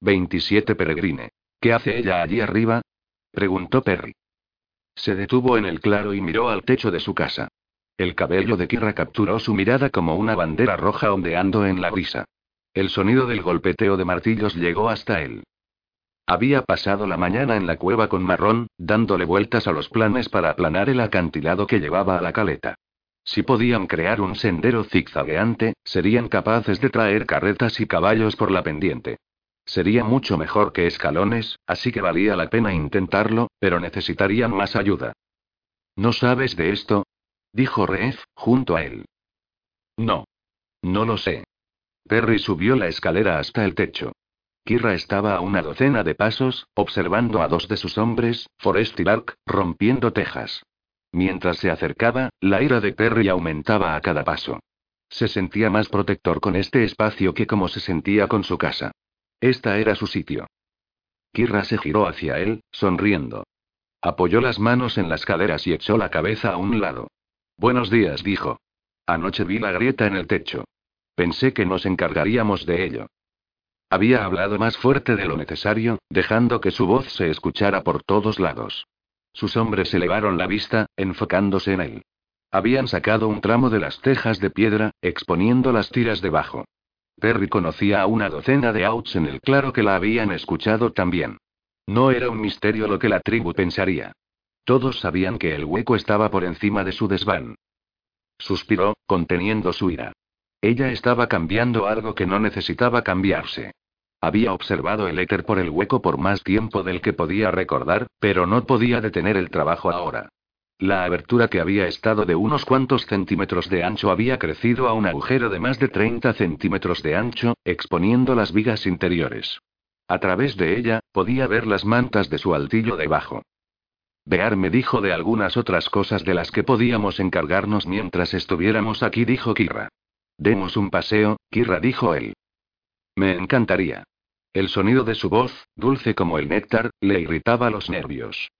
27 Peregrine. ¿Qué hace ella allí arriba? preguntó Perry. Se detuvo en el claro y miró al techo de su casa. El cabello de Kira capturó su mirada como una bandera roja ondeando en la brisa. El sonido del golpeteo de martillos llegó hasta él. Había pasado la mañana en la cueva con Marrón, dándole vueltas a los planes para aplanar el acantilado que llevaba a la caleta. Si podían crear un sendero zigzagueante, serían capaces de traer carretas y caballos por la pendiente. Sería mucho mejor que escalones, así que valía la pena intentarlo, pero necesitarían más ayuda. ¿No sabes de esto? dijo Reef, junto a él. No. No lo sé. Perry subió la escalera hasta el techo. Kira estaba a una docena de pasos, observando a dos de sus hombres, Forest y Lark, rompiendo tejas. Mientras se acercaba, la ira de Perry aumentaba a cada paso. Se sentía más protector con este espacio que como se sentía con su casa. Esta era su sitio. Kira se giró hacia él, sonriendo. Apoyó las manos en las caderas y echó la cabeza a un lado. Buenos días, dijo. Anoche vi la grieta en el techo. Pensé que nos encargaríamos de ello. Había hablado más fuerte de lo necesario, dejando que su voz se escuchara por todos lados. Sus hombres elevaron la vista, enfocándose en él. Habían sacado un tramo de las tejas de piedra, exponiendo las tiras debajo. Perry conocía a una docena de outs en el claro que la habían escuchado también. No era un misterio lo que la tribu pensaría. Todos sabían que el hueco estaba por encima de su desván. Suspiró, conteniendo su ira. Ella estaba cambiando algo que no necesitaba cambiarse. Había observado el éter por el hueco por más tiempo del que podía recordar, pero no podía detener el trabajo ahora. La abertura que había estado de unos cuantos centímetros de ancho había crecido a un agujero de más de 30 centímetros de ancho, exponiendo las vigas interiores. A través de ella, podía ver las mantas de su altillo debajo. Bear me dijo de algunas otras cosas de las que podíamos encargarnos mientras estuviéramos aquí, dijo Kira. Demos un paseo, Kirra dijo él. Me encantaría. El sonido de su voz, dulce como el néctar, le irritaba los nervios.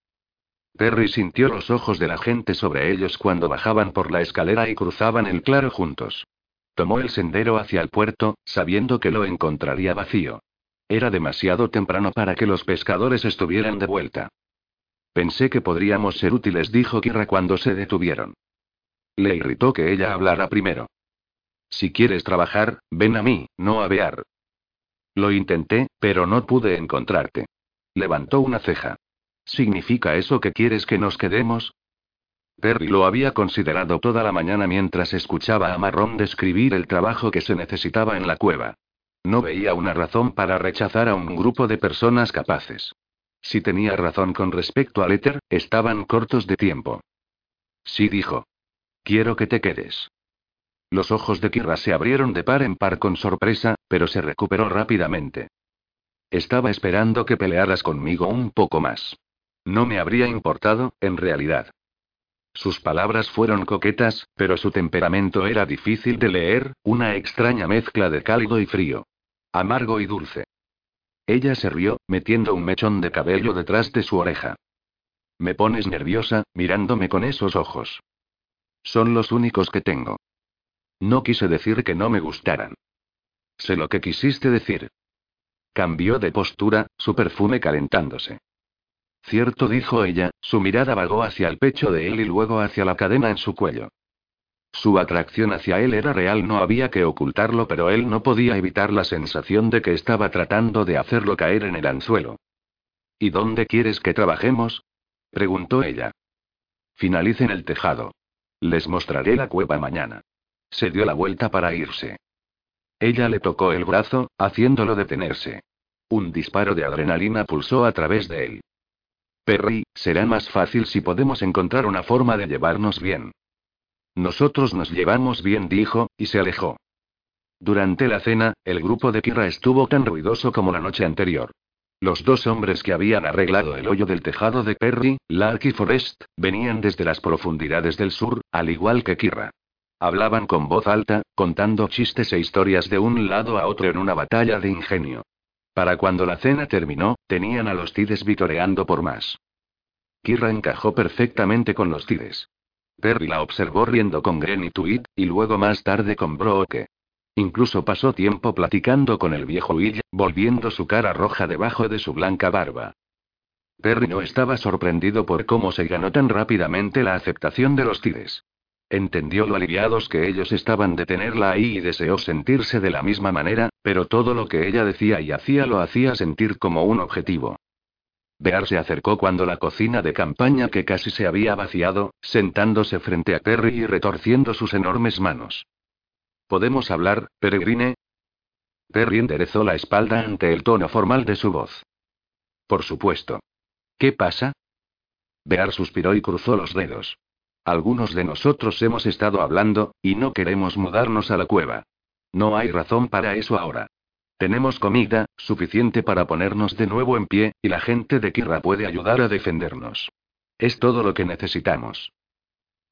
Perry sintió los ojos de la gente sobre ellos cuando bajaban por la escalera y cruzaban el claro juntos. Tomó el sendero hacia el puerto, sabiendo que lo encontraría vacío. Era demasiado temprano para que los pescadores estuvieran de vuelta. Pensé que podríamos ser útiles, dijo Kirra cuando se detuvieron. Le irritó que ella hablara primero. Si quieres trabajar, ven a mí, no a Bear. Lo intenté, pero no pude encontrarte. Levantó una ceja. ¿Significa eso que quieres que nos quedemos? Perry lo había considerado toda la mañana mientras escuchaba a Marrón describir el trabajo que se necesitaba en la cueva. No veía una razón para rechazar a un grupo de personas capaces. Si tenía razón con respecto al éter, estaban cortos de tiempo. Sí dijo. Quiero que te quedes. Los ojos de Kira se abrieron de par en par con sorpresa, pero se recuperó rápidamente. Estaba esperando que pelearas conmigo un poco más. No me habría importado, en realidad. Sus palabras fueron coquetas, pero su temperamento era difícil de leer, una extraña mezcla de cálido y frío. Amargo y dulce. Ella se rió, metiendo un mechón de cabello detrás de su oreja. Me pones nerviosa, mirándome con esos ojos. Son los únicos que tengo. No quise decir que no me gustaran. Sé lo que quisiste decir. Cambió de postura, su perfume calentándose. Cierto, dijo ella, su mirada vagó hacia el pecho de él y luego hacia la cadena en su cuello. Su atracción hacia él era real, no había que ocultarlo, pero él no podía evitar la sensación de que estaba tratando de hacerlo caer en el anzuelo. ¿Y dónde quieres que trabajemos? preguntó ella. Finalicen el tejado. Les mostraré la cueva mañana. Se dio la vuelta para irse. Ella le tocó el brazo, haciéndolo detenerse. Un disparo de adrenalina pulsó a través de él. Perry, será más fácil si podemos encontrar una forma de llevarnos bien. Nosotros nos llevamos bien, dijo, y se alejó. Durante la cena, el grupo de Kira estuvo tan ruidoso como la noche anterior. Los dos hombres que habían arreglado el hoyo del tejado de Perry, Lark y Forrest, venían desde las profundidades del sur, al igual que Kira. Hablaban con voz alta, contando chistes e historias de un lado a otro en una batalla de ingenio. Para cuando la cena terminó, tenían a los Tides vitoreando por más. Kira encajó perfectamente con los Tides. Perry la observó riendo con Gren y Tweed, y luego más tarde con Brooke. Incluso pasó tiempo platicando con el viejo Will, volviendo su cara roja debajo de su blanca barba. Perry no estaba sorprendido por cómo se ganó tan rápidamente la aceptación de los Tides. Entendió lo aliviados que ellos estaban de tenerla ahí y deseó sentirse de la misma manera, pero todo lo que ella decía y hacía lo hacía sentir como un objetivo. Bear se acercó cuando la cocina de campaña que casi se había vaciado, sentándose frente a Perry y retorciendo sus enormes manos. ¿Podemos hablar, peregrine? Perry enderezó la espalda ante el tono formal de su voz. Por supuesto. ¿Qué pasa? Bear suspiró y cruzó los dedos. Algunos de nosotros hemos estado hablando, y no queremos mudarnos a la cueva. No hay razón para eso ahora. Tenemos comida, suficiente para ponernos de nuevo en pie, y la gente de Kirra puede ayudar a defendernos. Es todo lo que necesitamos.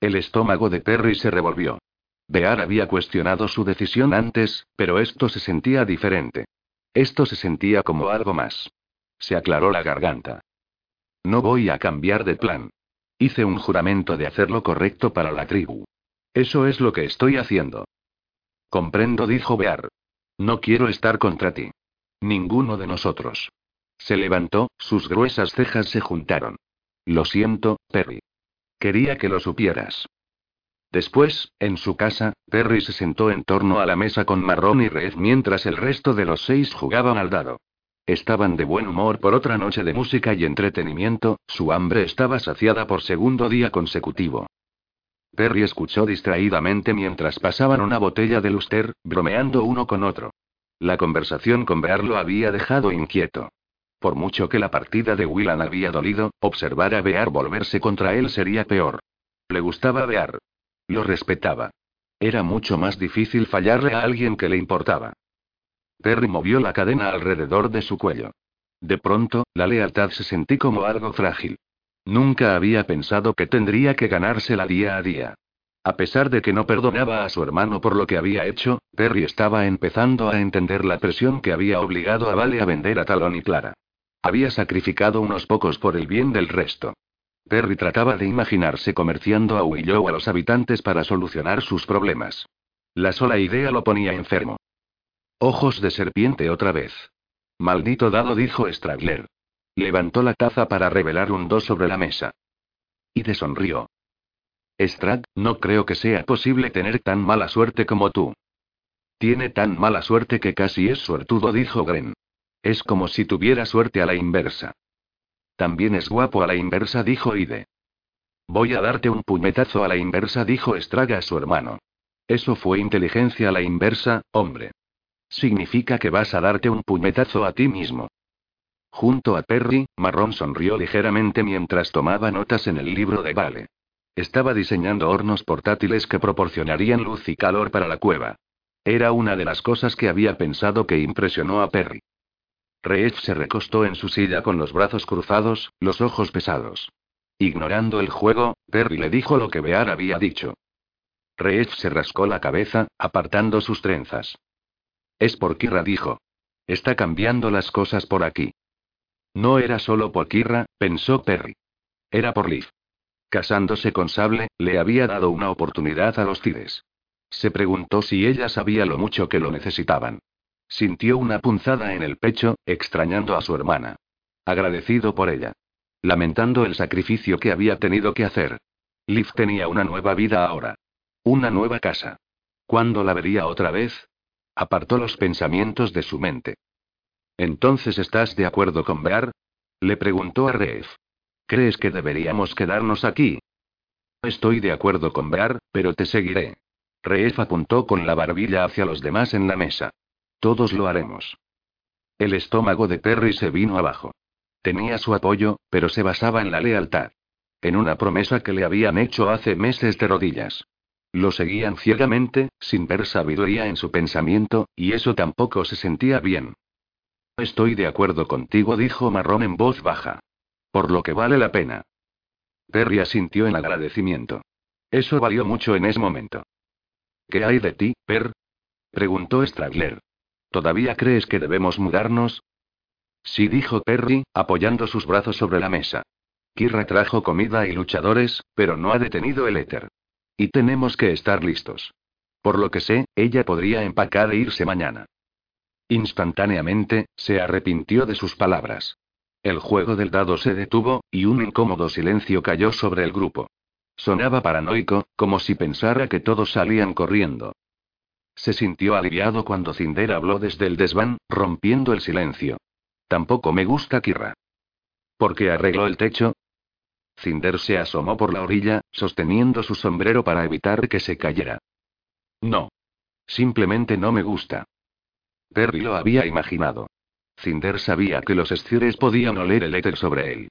El estómago de Perry se revolvió. Bear había cuestionado su decisión antes, pero esto se sentía diferente. Esto se sentía como algo más. Se aclaró la garganta. No voy a cambiar de plan. Hice un juramento de hacer lo correcto para la tribu. Eso es lo que estoy haciendo. Comprendo, dijo Bear. No quiero estar contra ti. Ninguno de nosotros. Se levantó, sus gruesas cejas se juntaron. Lo siento, Perry. Quería que lo supieras. Después, en su casa, Perry se sentó en torno a la mesa con Marrón y Red mientras el resto de los seis jugaban al dado. Estaban de buen humor por otra noche de música y entretenimiento, su hambre estaba saciada por segundo día consecutivo. Perry escuchó distraídamente mientras pasaban una botella de Luster, bromeando uno con otro. La conversación con Bear lo había dejado inquieto. Por mucho que la partida de Willan había dolido, observar a Bear volverse contra él sería peor. Le gustaba Bear. Lo respetaba. Era mucho más difícil fallarle a alguien que le importaba. Perry movió la cadena alrededor de su cuello. De pronto, la lealtad se sentí como algo frágil. Nunca había pensado que tendría que ganársela día a día. A pesar de que no perdonaba a su hermano por lo que había hecho, Perry estaba empezando a entender la presión que había obligado a Vale a vender a Talón y Clara. Había sacrificado unos pocos por el bien del resto. Perry trataba de imaginarse comerciando a Willow a los habitantes para solucionar sus problemas. La sola idea lo ponía enfermo. Ojos de serpiente otra vez. Maldito dado, dijo Stragler. Levantó la taza para revelar un dos sobre la mesa. Y de sonrió. Strad, no creo que sea posible tener tan mala suerte como tú. Tiene tan mala suerte que casi es suertudo, dijo Gren. Es como si tuviera suerte a la inversa. También es guapo a la inversa, dijo Ide. Voy a darte un puñetazo a la inversa, dijo Estraga a su hermano. Eso fue inteligencia a la inversa, hombre. Significa que vas a darte un puñetazo a ti mismo. Junto a Perry, Marrón sonrió ligeramente mientras tomaba notas en el libro de Vale. Estaba diseñando hornos portátiles que proporcionarían luz y calor para la cueva. Era una de las cosas que había pensado que impresionó a Perry. Reef se recostó en su silla con los brazos cruzados, los ojos pesados. Ignorando el juego, Perry le dijo lo que Bear había dicho. Reef se rascó la cabeza, apartando sus trenzas. Es por Kira, dijo. Está cambiando las cosas por aquí. No era solo por Kira, pensó Perry. Era por Liv. Casándose con Sable, le había dado una oportunidad a los Tides. Se preguntó si ella sabía lo mucho que lo necesitaban. Sintió una punzada en el pecho, extrañando a su hermana. Agradecido por ella. Lamentando el sacrificio que había tenido que hacer. Liv tenía una nueva vida ahora. Una nueva casa. ¿Cuándo la vería otra vez? Apartó los pensamientos de su mente. ¿Entonces estás de acuerdo con Bear? Le preguntó a Reef. ¿Crees que deberíamos quedarnos aquí? Estoy de acuerdo con Bear, pero te seguiré. Reef apuntó con la barbilla hacia los demás en la mesa. Todos lo haremos. El estómago de Perry se vino abajo. Tenía su apoyo, pero se basaba en la lealtad. En una promesa que le habían hecho hace meses de rodillas. Lo seguían ciegamente, sin ver sabiduría en su pensamiento, y eso tampoco se sentía bien. Estoy de acuerdo contigo, dijo Marrón en voz baja. Por lo que vale la pena. Perry asintió en agradecimiento. Eso valió mucho en ese momento. ¿Qué hay de ti, Per? preguntó Stragler. ¿Todavía crees que debemos mudarnos? Sí, dijo Perry, apoyando sus brazos sobre la mesa. Kirra trajo comida y luchadores, pero no ha detenido el éter. Y tenemos que estar listos. Por lo que sé, ella podría empacar e irse mañana. Instantáneamente, se arrepintió de sus palabras. El juego del dado se detuvo, y un incómodo silencio cayó sobre el grupo. Sonaba paranoico, como si pensara que todos salían corriendo. Se sintió aliviado cuando Cinder habló desde el desván, rompiendo el silencio. Tampoco me gusta Kirra. ¿Por qué arregló el techo? Cinder se asomó por la orilla, sosteniendo su sombrero para evitar que se cayera. No. Simplemente no me gusta. Perry lo había imaginado. Cinder sabía que los escires podían oler el éter sobre él.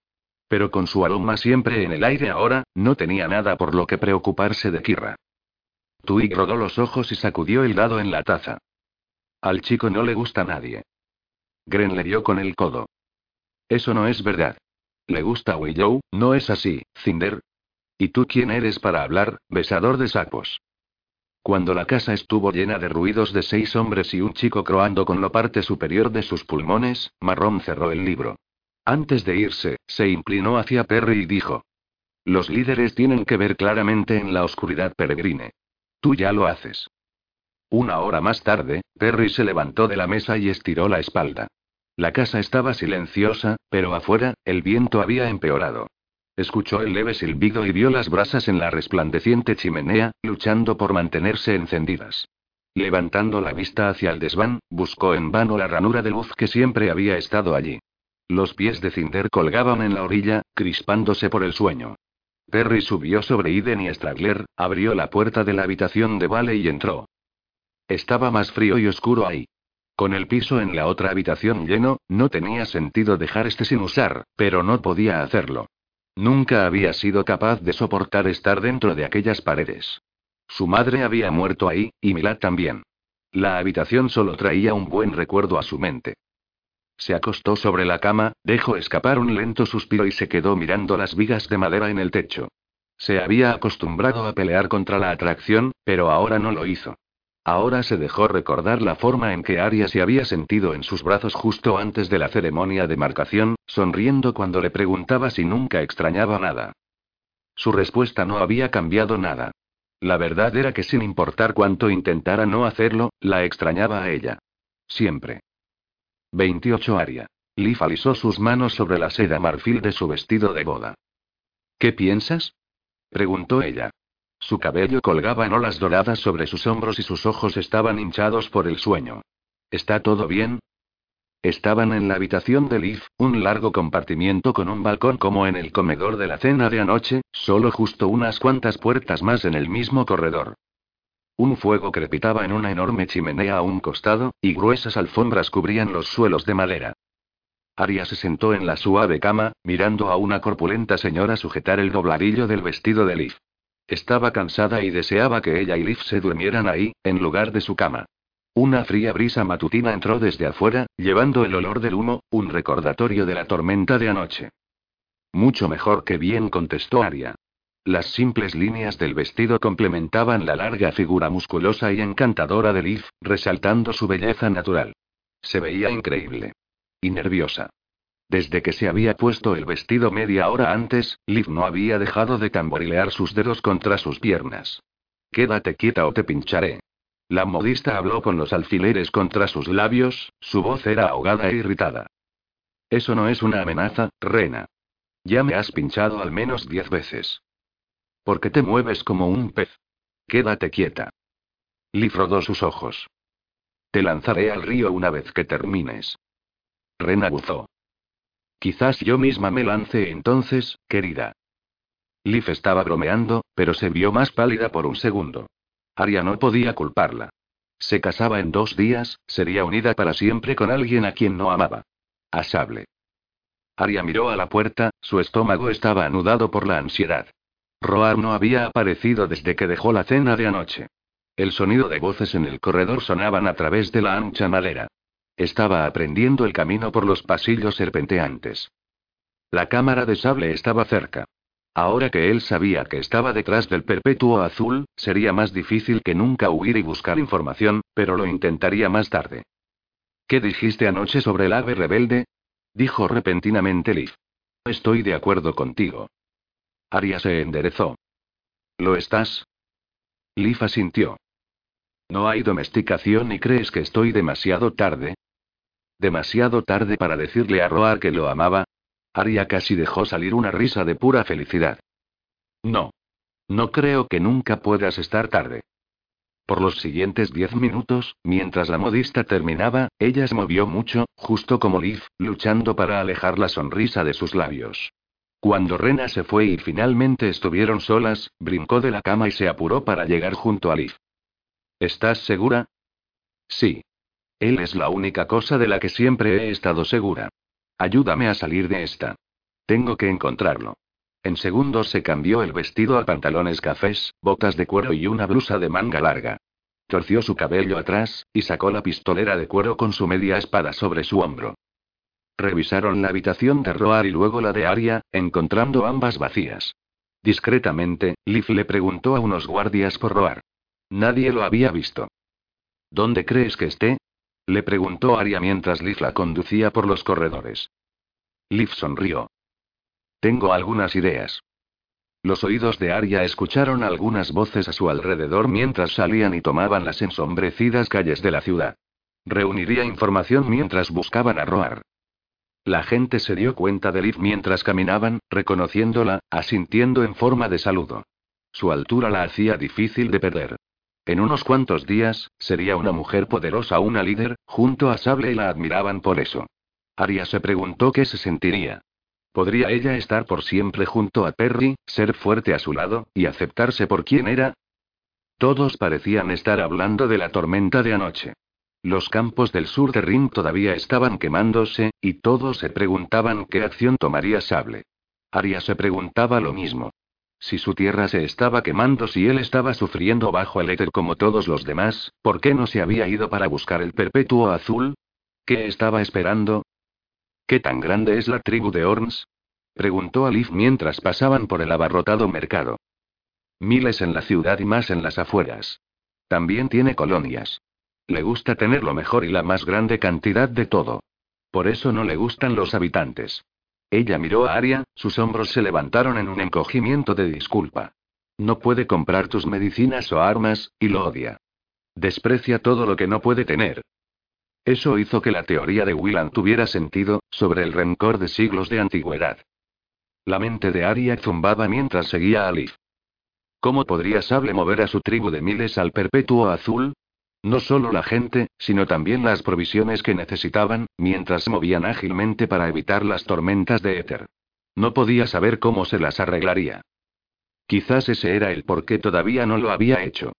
Pero con su aroma siempre en el aire ahora, no tenía nada por lo que preocuparse de Kirra. Twig rodó los ojos y sacudió el dado en la taza. Al chico no le gusta nadie. Gren le dio con el codo. Eso no es verdad. Le gusta Willow, no es así, Cinder. ¿Y tú quién eres para hablar, besador de sapos? Cuando la casa estuvo llena de ruidos de seis hombres y un chico croando con la parte superior de sus pulmones, Marrón cerró el libro. Antes de irse, se inclinó hacia Perry y dijo. Los líderes tienen que ver claramente en la oscuridad peregrine. Tú ya lo haces. Una hora más tarde, Perry se levantó de la mesa y estiró la espalda. La casa estaba silenciosa, pero afuera, el viento había empeorado. Escuchó el leve silbido y vio las brasas en la resplandeciente chimenea, luchando por mantenerse encendidas. Levantando la vista hacia el desván, buscó en vano la ranura de luz que siempre había estado allí. Los pies de Cinder colgaban en la orilla, crispándose por el sueño. Perry subió sobre Iden y Stragler, abrió la puerta de la habitación de Vale y entró. Estaba más frío y oscuro ahí. Con el piso en la otra habitación lleno, no tenía sentido dejar este sin usar, pero no podía hacerlo. Nunca había sido capaz de soportar estar dentro de aquellas paredes. Su madre había muerto ahí, y Milad también. La habitación solo traía un buen recuerdo a su mente. Se acostó sobre la cama, dejó escapar un lento suspiro y se quedó mirando las vigas de madera en el techo. Se había acostumbrado a pelear contra la atracción, pero ahora no lo hizo. Ahora se dejó recordar la forma en que Arya se había sentido en sus brazos justo antes de la ceremonia de marcación, sonriendo cuando le preguntaba si nunca extrañaba nada. Su respuesta no había cambiado nada. La verdad era que sin importar cuánto intentara no hacerlo, la extrañaba a ella. Siempre. 28 Aria. Leaf alisó sus manos sobre la seda marfil de su vestido de boda. ¿Qué piensas? preguntó ella. Su cabello colgaba en olas doradas sobre sus hombros y sus ojos estaban hinchados por el sueño. ¿Está todo bien? Estaban en la habitación de Leaf, un largo compartimiento con un balcón como en el comedor de la cena de anoche, solo justo unas cuantas puertas más en el mismo corredor. Un fuego crepitaba en una enorme chimenea a un costado, y gruesas alfombras cubrían los suelos de madera. Aria se sentó en la suave cama, mirando a una corpulenta señora sujetar el dobladillo del vestido de Leaf. Estaba cansada y deseaba que ella y Liv se durmieran ahí, en lugar de su cama. Una fría brisa matutina entró desde afuera, llevando el olor del humo, un recordatorio de la tormenta de anoche. Mucho mejor que bien, contestó Aria. Las simples líneas del vestido complementaban la larga figura musculosa y encantadora de Liv, resaltando su belleza natural. Se veía increíble. Y nerviosa. Desde que se había puesto el vestido media hora antes, Liv no había dejado de tamborilear sus dedos contra sus piernas. Quédate quieta o te pincharé. La modista habló con los alfileres contra sus labios, su voz era ahogada e irritada. Eso no es una amenaza, Rena. Ya me has pinchado al menos diez veces. ¿Por qué te mueves como un pez? Quédate quieta. Liv rodó sus ojos. Te lanzaré al río una vez que termines. Rena buzó. Quizás yo misma me lance entonces, querida. Liv estaba bromeando, pero se vio más pálida por un segundo. Aria no podía culparla. Se casaba en dos días, sería unida para siempre con alguien a quien no amaba. A Sable. Aria miró a la puerta, su estómago estaba anudado por la ansiedad. Roar no había aparecido desde que dejó la cena de anoche. El sonido de voces en el corredor sonaban a través de la ancha madera. Estaba aprendiendo el camino por los pasillos serpenteantes. La cámara de sable estaba cerca. Ahora que él sabía que estaba detrás del perpetuo azul, sería más difícil que nunca huir y buscar información, pero lo intentaría más tarde. ¿Qué dijiste anoche sobre el ave rebelde? dijo repentinamente Liv. Estoy de acuerdo contigo. Aria se enderezó. ¿Lo estás? Liv asintió. ¿No hay domesticación y crees que estoy demasiado tarde? Demasiado tarde para decirle a Roar que lo amaba. Aria casi dejó salir una risa de pura felicidad. No. No creo que nunca puedas estar tarde. Por los siguientes diez minutos, mientras la modista terminaba, ella se movió mucho, justo como Liv, luchando para alejar la sonrisa de sus labios. Cuando Rena se fue y finalmente estuvieron solas, brincó de la cama y se apuró para llegar junto a Liv. ¿Estás segura? Sí. Él es la única cosa de la que siempre he estado segura. Ayúdame a salir de esta. Tengo que encontrarlo. En segundos se cambió el vestido a pantalones cafés, botas de cuero y una blusa de manga larga. Torció su cabello atrás, y sacó la pistolera de cuero con su media espada sobre su hombro. Revisaron la habitación de Roar y luego la de Aria, encontrando ambas vacías. Discretamente, Liv le preguntó a unos guardias por Roar. Nadie lo había visto. ¿Dónde crees que esté? Le preguntó Aria mientras Liv la conducía por los corredores. Liv sonrió. Tengo algunas ideas. Los oídos de Arya escucharon algunas voces a su alrededor mientras salían y tomaban las ensombrecidas calles de la ciudad. Reuniría información mientras buscaban a Roar. La gente se dio cuenta de Liv mientras caminaban, reconociéndola, asintiendo en forma de saludo. Su altura la hacía difícil de perder. En unos cuantos días, sería una mujer poderosa, una líder, junto a Sable y la admiraban por eso. Arya se preguntó qué se sentiría. ¿Podría ella estar por siempre junto a Perry, ser fuerte a su lado, y aceptarse por quien era? Todos parecían estar hablando de la tormenta de anoche. Los campos del sur de Rin todavía estaban quemándose, y todos se preguntaban qué acción tomaría Sable. Arya se preguntaba lo mismo. Si su tierra se estaba quemando, si él estaba sufriendo bajo el éter como todos los demás, ¿por qué no se había ido para buscar el perpetuo azul? ¿Qué estaba esperando? ¿Qué tan grande es la tribu de Orns? preguntó Alif mientras pasaban por el abarrotado mercado. Miles en la ciudad y más en las afueras. También tiene colonias. Le gusta tener lo mejor y la más grande cantidad de todo. Por eso no le gustan los habitantes. Ella miró a Aria, sus hombros se levantaron en un encogimiento de disculpa. No puede comprar tus medicinas o armas, y lo odia. Desprecia todo lo que no puede tener, eso hizo que la teoría de Willan tuviera sentido, sobre el rencor de siglos de antigüedad. La mente de Arya zumbaba mientras seguía a Liv. ¿Cómo podría Sable mover a su tribu de miles al perpetuo azul? No solo la gente, sino también las provisiones que necesitaban, mientras se movían ágilmente para evitar las tormentas de éter. No podía saber cómo se las arreglaría. Quizás ese era el por qué todavía no lo había hecho.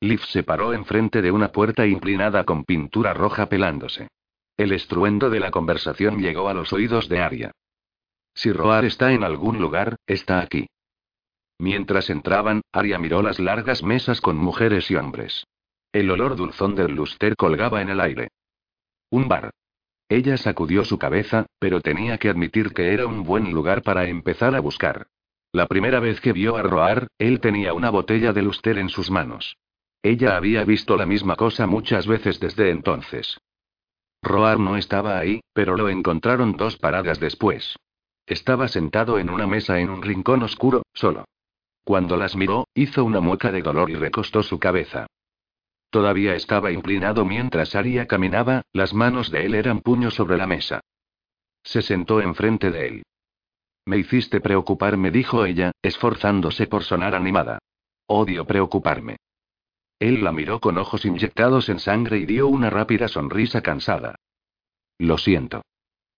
Liv se paró enfrente de una puerta inclinada con pintura roja pelándose. El estruendo de la conversación llegó a los oídos de Arya. Si Roar está en algún lugar, está aquí. Mientras entraban, Arya miró las largas mesas con mujeres y hombres. El olor dulzón del luster colgaba en el aire. Un bar. Ella sacudió su cabeza, pero tenía que admitir que era un buen lugar para empezar a buscar. La primera vez que vio a Roar, él tenía una botella de luster en sus manos. Ella había visto la misma cosa muchas veces desde entonces. Roar no estaba ahí, pero lo encontraron dos paradas después. Estaba sentado en una mesa en un rincón oscuro, solo. Cuando las miró, hizo una mueca de dolor y recostó su cabeza. Todavía estaba inclinado mientras Aria caminaba, las manos de él eran puños sobre la mesa. Se sentó enfrente de él. Me hiciste preocuparme, dijo ella, esforzándose por sonar animada. Odio preocuparme. Él la miró con ojos inyectados en sangre y dio una rápida sonrisa cansada. Lo siento.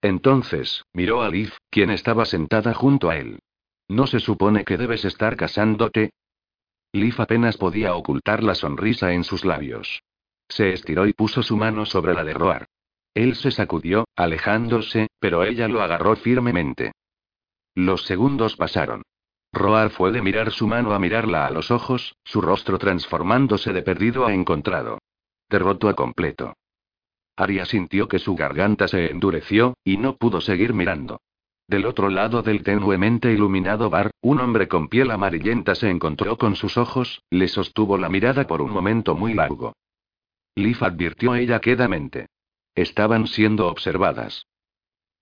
Entonces, miró a Liv, quien estaba sentada junto a él. ¿No se supone que debes estar casándote? Liv apenas podía ocultar la sonrisa en sus labios. Se estiró y puso su mano sobre la de Roar. Él se sacudió, alejándose, pero ella lo agarró firmemente. Los segundos pasaron. Roar fue de mirar su mano a mirarla a los ojos, su rostro transformándose de perdido a encontrado. Derroto a completo. Aria sintió que su garganta se endureció, y no pudo seguir mirando. Del otro lado del tenuemente iluminado bar, un hombre con piel amarillenta se encontró con sus ojos, le sostuvo la mirada por un momento muy largo. Leaf advirtió ella quedamente. Estaban siendo observadas.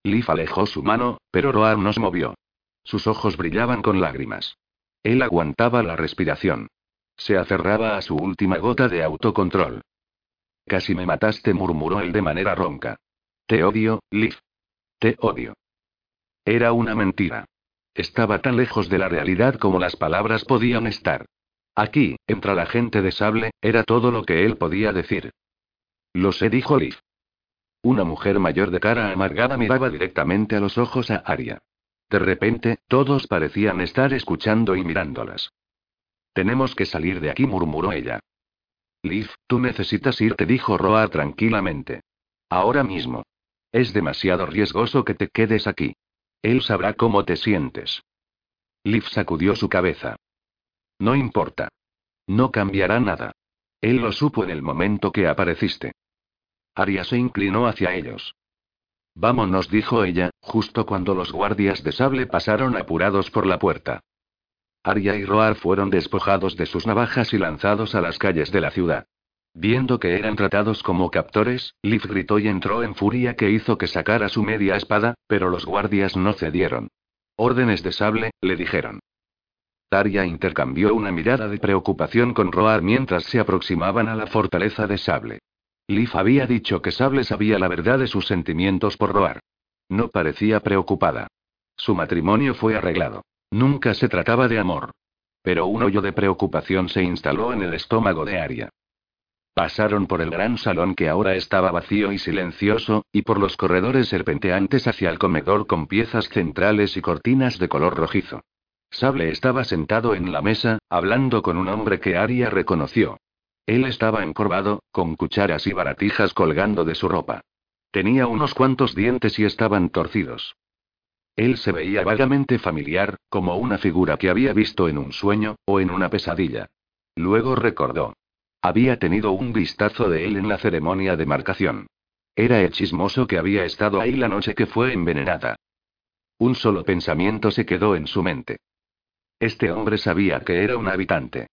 Leaf alejó su mano, pero Roar no se movió. Sus ojos brillaban con lágrimas. Él aguantaba la respiración. Se aferraba a su última gota de autocontrol. Casi me mataste, murmuró él de manera ronca. Te odio, Leaf. Te odio. Era una mentira. Estaba tan lejos de la realidad como las palabras podían estar. Aquí, entre la gente de sable, era todo lo que él podía decir. Lo sé, dijo Liv. Una mujer mayor de cara amargada miraba directamente a los ojos a Aria. De repente, todos parecían estar escuchando y mirándolas. Tenemos que salir de aquí, murmuró ella. Liv, tú necesitas irte, dijo Roar tranquilamente. Ahora mismo. Es demasiado riesgoso que te quedes aquí. Él sabrá cómo te sientes. Liv sacudió su cabeza. No importa. No cambiará nada. Él lo supo en el momento que apareciste. Aria se inclinó hacia ellos. Vámonos, dijo ella, justo cuando los guardias de sable pasaron apurados por la puerta. Aria y Roar fueron despojados de sus navajas y lanzados a las calles de la ciudad. Viendo que eran tratados como captores, Liv gritó y entró en furia que hizo que sacara su media espada, pero los guardias no cedieron. Órdenes de sable, le dijeron. Daria intercambió una mirada de preocupación con Roar mientras se aproximaban a la fortaleza de Sable. Liv había dicho que Sable sabía la verdad de sus sentimientos por Roar. No parecía preocupada. Su matrimonio fue arreglado. Nunca se trataba de amor. Pero un hoyo de preocupación se instaló en el estómago de Aria. Pasaron por el gran salón que ahora estaba vacío y silencioso, y por los corredores serpenteantes hacia el comedor con piezas centrales y cortinas de color rojizo. Sable estaba sentado en la mesa, hablando con un hombre que Aria reconoció. Él estaba encorvado, con cucharas y baratijas colgando de su ropa. Tenía unos cuantos dientes y estaban torcidos. Él se veía vagamente familiar, como una figura que había visto en un sueño, o en una pesadilla. Luego recordó. Había tenido un vistazo de él en la ceremonia de marcación. Era el chismoso que había estado ahí la noche que fue envenenada. Un solo pensamiento se quedó en su mente. Este hombre sabía que era un habitante.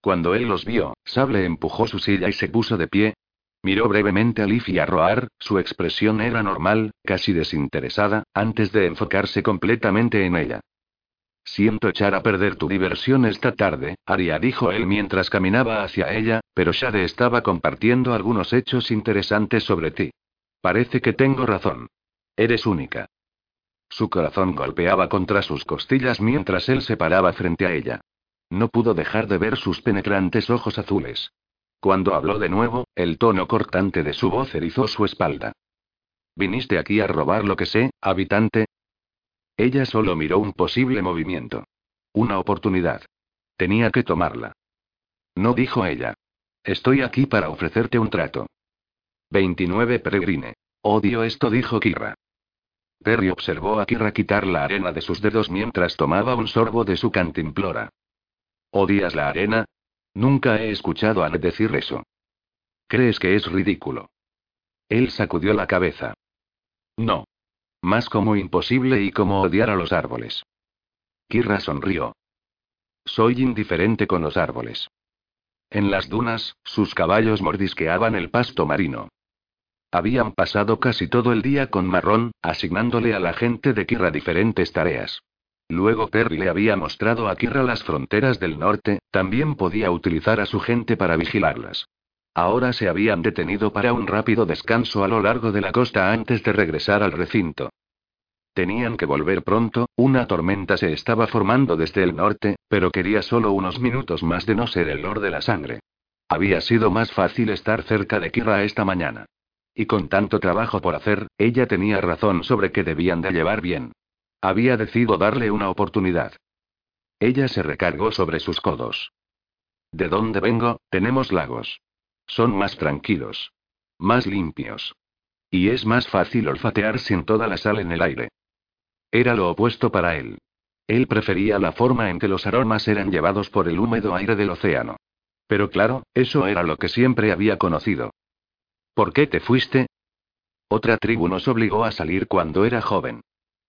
Cuando él los vio, Sable empujó su silla y se puso de pie. Miró brevemente a Leaf y a Roar, su expresión era normal, casi desinteresada, antes de enfocarse completamente en ella. Siento echar a perder tu diversión esta tarde, Aria dijo él mientras caminaba hacia ella, pero Shade estaba compartiendo algunos hechos interesantes sobre ti. Parece que tengo razón. Eres única. Su corazón golpeaba contra sus costillas mientras él se paraba frente a ella. No pudo dejar de ver sus penetrantes ojos azules. Cuando habló de nuevo, el tono cortante de su voz erizó su espalda. ¿Viniste aquí a robar lo que sé, habitante? Ella solo miró un posible movimiento. Una oportunidad. Tenía que tomarla. No dijo ella. Estoy aquí para ofrecerte un trato. 29 Peregrine. Odio esto, dijo Kira. Perry observó a Kira quitar la arena de sus dedos mientras tomaba un sorbo de su cantimplora. ¿Odias la arena? Nunca he escuchado a decir eso. ¿Crees que es ridículo? Él sacudió la cabeza. No. Más como imposible y como odiar a los árboles. Kirra sonrió. Soy indiferente con los árboles. En las dunas, sus caballos mordisqueaban el pasto marino. Habían pasado casi todo el día con Marrón, asignándole a la gente de Kirra diferentes tareas. Luego Perry le había mostrado a Kirra las fronteras del norte, también podía utilizar a su gente para vigilarlas. Ahora se habían detenido para un rápido descanso a lo largo de la costa antes de regresar al recinto. Tenían que volver pronto, una tormenta se estaba formando desde el norte, pero quería solo unos minutos más de no ser el Lord de la Sangre. Había sido más fácil estar cerca de Kira esta mañana. Y con tanto trabajo por hacer, ella tenía razón sobre que debían de llevar bien. Había decidido darle una oportunidad. Ella se recargó sobre sus codos. ¿De dónde vengo? Tenemos lagos. Son más tranquilos. Más limpios. Y es más fácil olfatear sin toda la sal en el aire. Era lo opuesto para él. Él prefería la forma en que los aromas eran llevados por el húmedo aire del océano. Pero claro, eso era lo que siempre había conocido. ¿Por qué te fuiste? Otra tribu nos obligó a salir cuando era joven.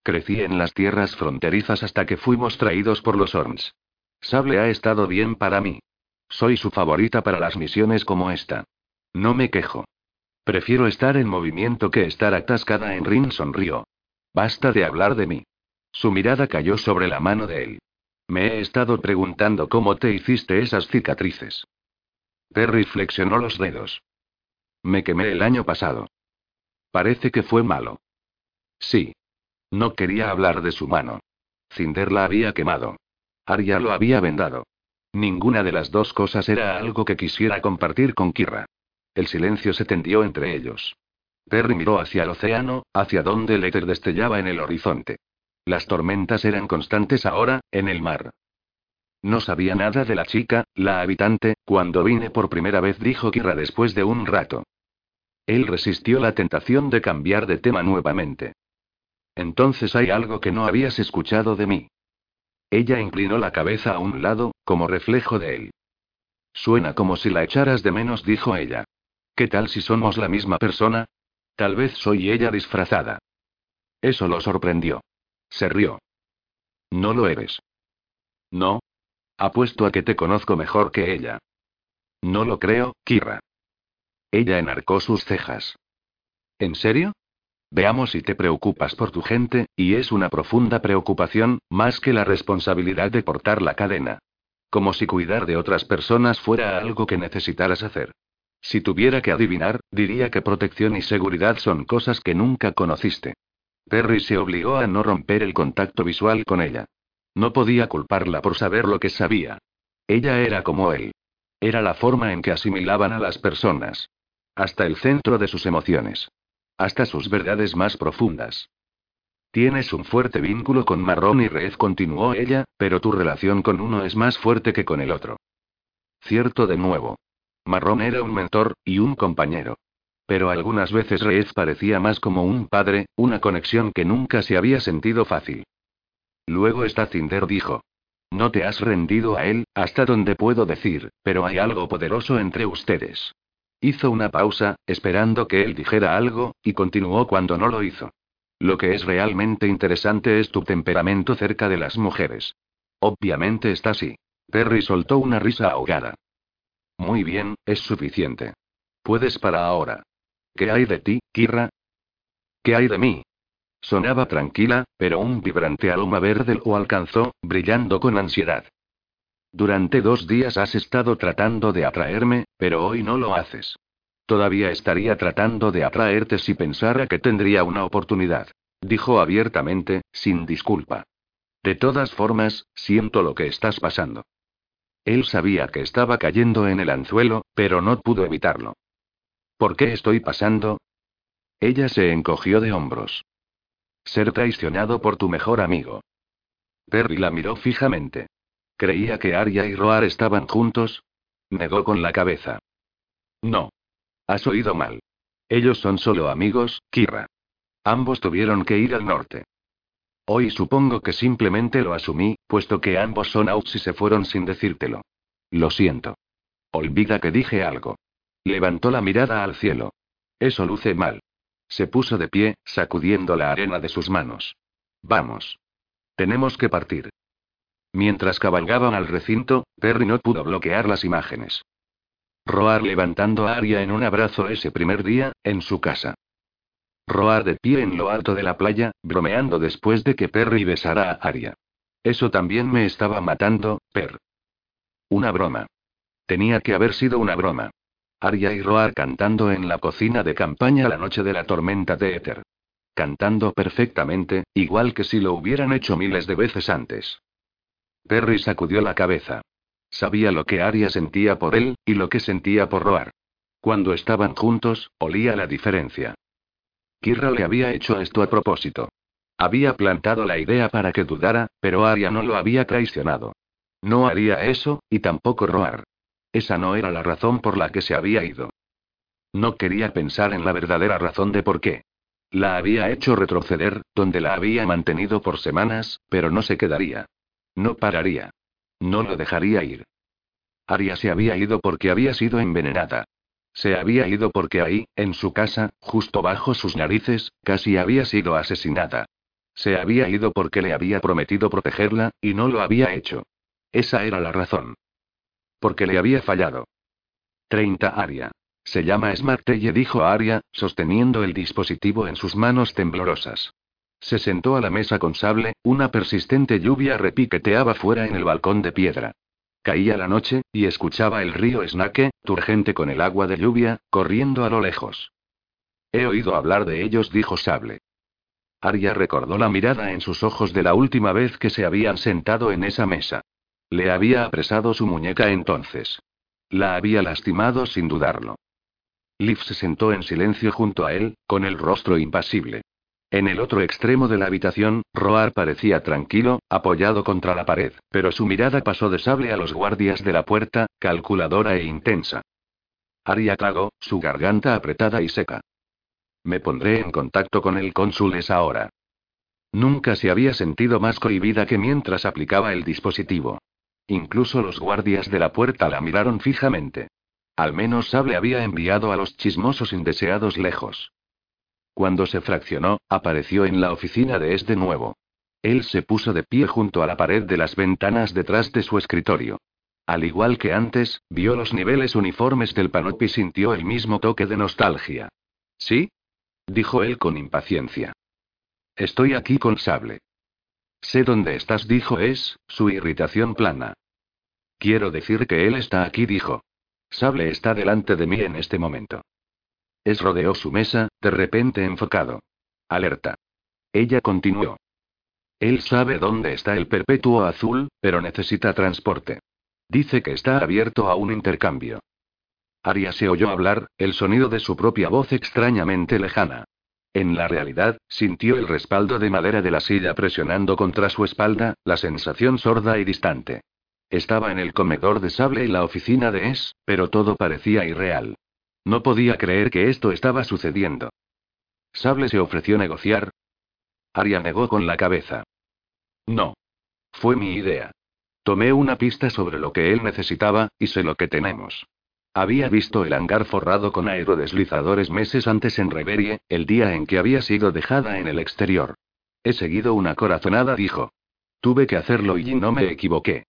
Crecí en las tierras fronterizas hasta que fuimos traídos por los Orms. Sable ha estado bien para mí. Soy su favorita para las misiones como esta. No me quejo. Prefiero estar en movimiento que estar atascada en Rin, sonrió. Basta de hablar de mí. Su mirada cayó sobre la mano de él. Me he estado preguntando cómo te hiciste esas cicatrices. Perry flexionó los dedos. Me quemé el año pasado. Parece que fue malo. Sí. No quería hablar de su mano. Cinder la había quemado. Arya lo había vendado. Ninguna de las dos cosas era algo que quisiera compartir con Kira. El silencio se tendió entre ellos. Perry miró hacia el océano, hacia donde el éter destellaba en el horizonte. Las tormentas eran constantes ahora, en el mar. No sabía nada de la chica, la habitante, cuando vine por primera vez, dijo Kira después de un rato. Él resistió la tentación de cambiar de tema nuevamente. Entonces hay algo que no habías escuchado de mí. Ella inclinó la cabeza a un lado, como reflejo de él. Suena como si la echaras de menos, dijo ella. ¿Qué tal si somos la misma persona? Tal vez soy ella disfrazada. Eso lo sorprendió. Se rió. No lo eres. No. Apuesto a que te conozco mejor que ella. No lo creo, Kira. Ella enarcó sus cejas. ¿En serio? Veamos si te preocupas por tu gente, y es una profunda preocupación, más que la responsabilidad de portar la cadena. Como si cuidar de otras personas fuera algo que necesitaras hacer. Si tuviera que adivinar, diría que protección y seguridad son cosas que nunca conociste. Perry se obligó a no romper el contacto visual con ella. No podía culparla por saber lo que sabía. Ella era como él. Era la forma en que asimilaban a las personas. Hasta el centro de sus emociones. Hasta sus verdades más profundas. Tienes un fuerte vínculo con Marrón y Red, continuó ella, pero tu relación con uno es más fuerte que con el otro. Cierto de nuevo. Marrón era un mentor, y un compañero. Pero algunas veces Reez parecía más como un padre, una conexión que nunca se había sentido fácil. Luego está Cinder dijo. No te has rendido a él, hasta donde puedo decir, pero hay algo poderoso entre ustedes. Hizo una pausa, esperando que él dijera algo, y continuó cuando no lo hizo. Lo que es realmente interesante es tu temperamento cerca de las mujeres. Obviamente está así. Perry soltó una risa ahogada. Muy bien, es suficiente. Puedes para ahora. ¿Qué hay de ti, Kirra? ¿Qué hay de mí? Sonaba tranquila, pero un vibrante aroma verde lo alcanzó, brillando con ansiedad. Durante dos días has estado tratando de atraerme, pero hoy no lo haces. Todavía estaría tratando de atraerte si pensara que tendría una oportunidad. Dijo abiertamente, sin disculpa. De todas formas, siento lo que estás pasando. Él sabía que estaba cayendo en el anzuelo, pero no pudo evitarlo. ¿Por qué estoy pasando? Ella se encogió de hombros. Ser traicionado por tu mejor amigo. Perry la miró fijamente. Creía que Arya y Roar estaban juntos. Negó con la cabeza. No. Has oído mal. Ellos son solo amigos, Kira. Ambos tuvieron que ir al norte. Hoy supongo que simplemente lo asumí, puesto que ambos son outs y se fueron sin decírtelo. Lo siento. Olvida que dije algo. Levantó la mirada al cielo. Eso luce mal. Se puso de pie, sacudiendo la arena de sus manos. Vamos. Tenemos que partir. Mientras cabalgaban al recinto, Perry no pudo bloquear las imágenes. Roar levantando a Arya en un abrazo ese primer día, en su casa. Roar de pie en lo alto de la playa, bromeando después de que Perry besara a Arya. Eso también me estaba matando, Per. Una broma. Tenía que haber sido una broma. Arya y Roar cantando en la cocina de campaña la noche de la tormenta de éter. Cantando perfectamente, igual que si lo hubieran hecho miles de veces antes. Perry sacudió la cabeza. Sabía lo que Arya sentía por él, y lo que sentía por Roar. Cuando estaban juntos, olía la diferencia. Kirra le había hecho esto a propósito. Había plantado la idea para que dudara, pero Arya no lo había traicionado. No haría eso, y tampoco Roar. Esa no era la razón por la que se había ido. No quería pensar en la verdadera razón de por qué. La había hecho retroceder, donde la había mantenido por semanas, pero no se quedaría. No pararía. No lo dejaría ir. Aria se había ido porque había sido envenenada. Se había ido porque ahí, en su casa, justo bajo sus narices, casi había sido asesinada. Se había ido porque le había prometido protegerla, y no lo había hecho. Esa era la razón. Porque le había fallado. 30 Aria. Se llama Smartelle, dijo Aria, sosteniendo el dispositivo en sus manos temblorosas. Se sentó a la mesa con sable, una persistente lluvia repiqueteaba fuera en el balcón de piedra. Caía la noche, y escuchaba el río Snake, turgente con el agua de lluvia, corriendo a lo lejos. He oído hablar de ellos, dijo Sable. Arya recordó la mirada en sus ojos de la última vez que se habían sentado en esa mesa. Le había apresado su muñeca entonces. La había lastimado sin dudarlo. Liv se sentó en silencio junto a él, con el rostro impasible. En el otro extremo de la habitación, Roar parecía tranquilo, apoyado contra la pared, pero su mirada pasó de sable a los guardias de la puerta, calculadora e intensa. Arya tragó, su garganta apretada y seca. Me pondré en contacto con el cónsul esa hora. Nunca se había sentido más cohibida que mientras aplicaba el dispositivo. Incluso los guardias de la puerta la miraron fijamente. Al menos Sable había enviado a los chismosos indeseados lejos. Cuando se fraccionó, apareció en la oficina de este nuevo. Él se puso de pie junto a la pared de las ventanas detrás de su escritorio. Al igual que antes, vio los niveles uniformes del panop y sintió el mismo toque de nostalgia. ¿Sí? dijo él con impaciencia. Estoy aquí con Sable. Sé dónde estás, dijo Es, su irritación plana. Quiero decir que él está aquí, dijo. Sable está delante de mí en este momento. Es rodeó su mesa, de repente enfocado. Alerta. Ella continuó. Él sabe dónde está el perpetuo azul, pero necesita transporte. Dice que está abierto a un intercambio. Aria se oyó hablar, el sonido de su propia voz extrañamente lejana. En la realidad, sintió el respaldo de madera de la silla presionando contra su espalda, la sensación sorda y distante. Estaba en el comedor de sable y la oficina de Es, pero todo parecía irreal. No podía creer que esto estaba sucediendo. Sable se ofreció negociar. Aria negó con la cabeza. No. Fue mi idea. Tomé una pista sobre lo que él necesitaba, y sé lo que tenemos. Había visto el hangar forrado con aerodeslizadores meses antes en Reverie, el día en que había sido dejada en el exterior. He seguido una corazonada, dijo. Tuve que hacerlo y no me equivoqué.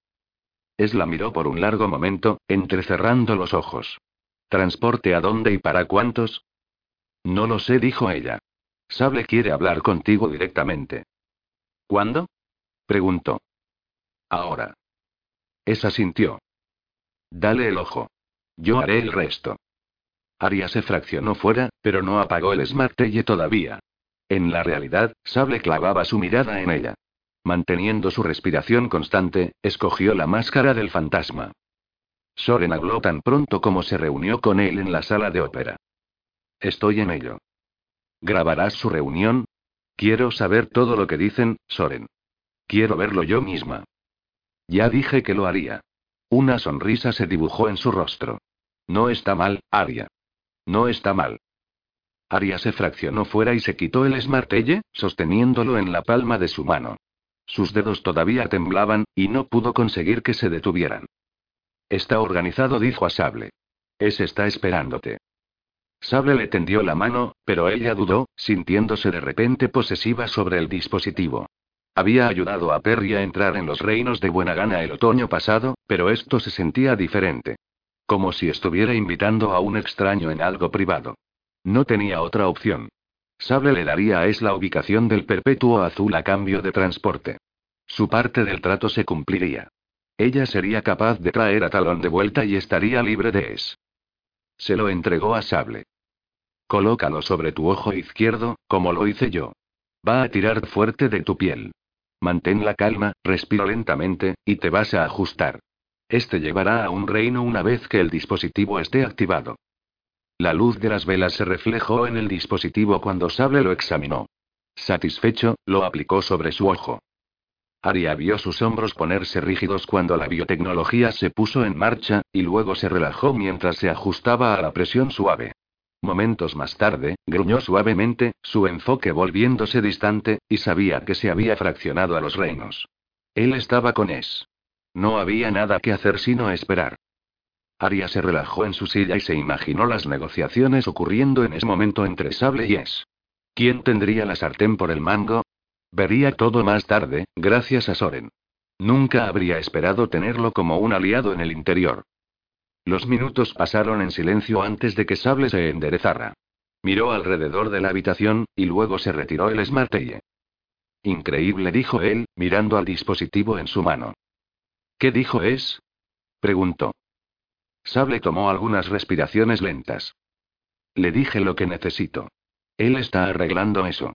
Es la miró por un largo momento, entrecerrando los ojos. ¿Transporte a dónde y para cuántos? No lo sé, dijo ella. Sable quiere hablar contigo directamente. ¿Cuándo? preguntó. Ahora. Esa sintió. Dale el ojo. Yo haré el resto. Aria se fraccionó fuera, pero no apagó el Smartelle todavía. En la realidad, Sable clavaba su mirada en ella. Manteniendo su respiración constante, escogió la máscara del fantasma. Soren habló tan pronto como se reunió con él en la sala de ópera. Estoy en ello. ¿Grabarás su reunión? Quiero saber todo lo que dicen, Soren. Quiero verlo yo misma. Ya dije que lo haría. Una sonrisa se dibujó en su rostro. No está mal, Aria. No está mal. Aria se fraccionó fuera y se quitó el esmartelle, sosteniéndolo en la palma de su mano. Sus dedos todavía temblaban, y no pudo conseguir que se detuvieran. Está organizado, dijo a Sable. Es está esperándote. Sable le tendió la mano, pero ella dudó, sintiéndose de repente posesiva sobre el dispositivo. Había ayudado a Perry a entrar en los reinos de buena gana el otoño pasado, pero esto se sentía diferente. Como si estuviera invitando a un extraño en algo privado. No tenía otra opción. Sable le daría a Es la ubicación del perpetuo azul a cambio de transporte. Su parte del trato se cumpliría. Ella sería capaz de traer a Talón de vuelta y estaría libre de Es. Se lo entregó a Sable. Colócalo sobre tu ojo izquierdo, como lo hice yo. Va a tirar fuerte de tu piel. Mantén la calma, respira lentamente, y te vas a ajustar. Este llevará a un reino una vez que el dispositivo esté activado. La luz de las velas se reflejó en el dispositivo cuando Sable lo examinó. Satisfecho, lo aplicó sobre su ojo. Aria vio sus hombros ponerse rígidos cuando la biotecnología se puso en marcha, y luego se relajó mientras se ajustaba a la presión suave. Momentos más tarde, gruñó suavemente, su enfoque volviéndose distante, y sabía que se había fraccionado a los reinos. Él estaba con Es. No había nada que hacer sino esperar. Aria se relajó en su silla y se imaginó las negociaciones ocurriendo en ese momento entre Sable y Es. ¿Quién tendría la sartén por el mango? Vería todo más tarde, gracias a Soren. Nunca habría esperado tenerlo como un aliado en el interior. Los minutos pasaron en silencio antes de que Sable se enderezara. Miró alrededor de la habitación, y luego se retiró el Smartelle. Increíble, dijo él, mirando al dispositivo en su mano. ¿Qué dijo es? preguntó. Sable tomó algunas respiraciones lentas. Le dije lo que necesito. Él está arreglando eso.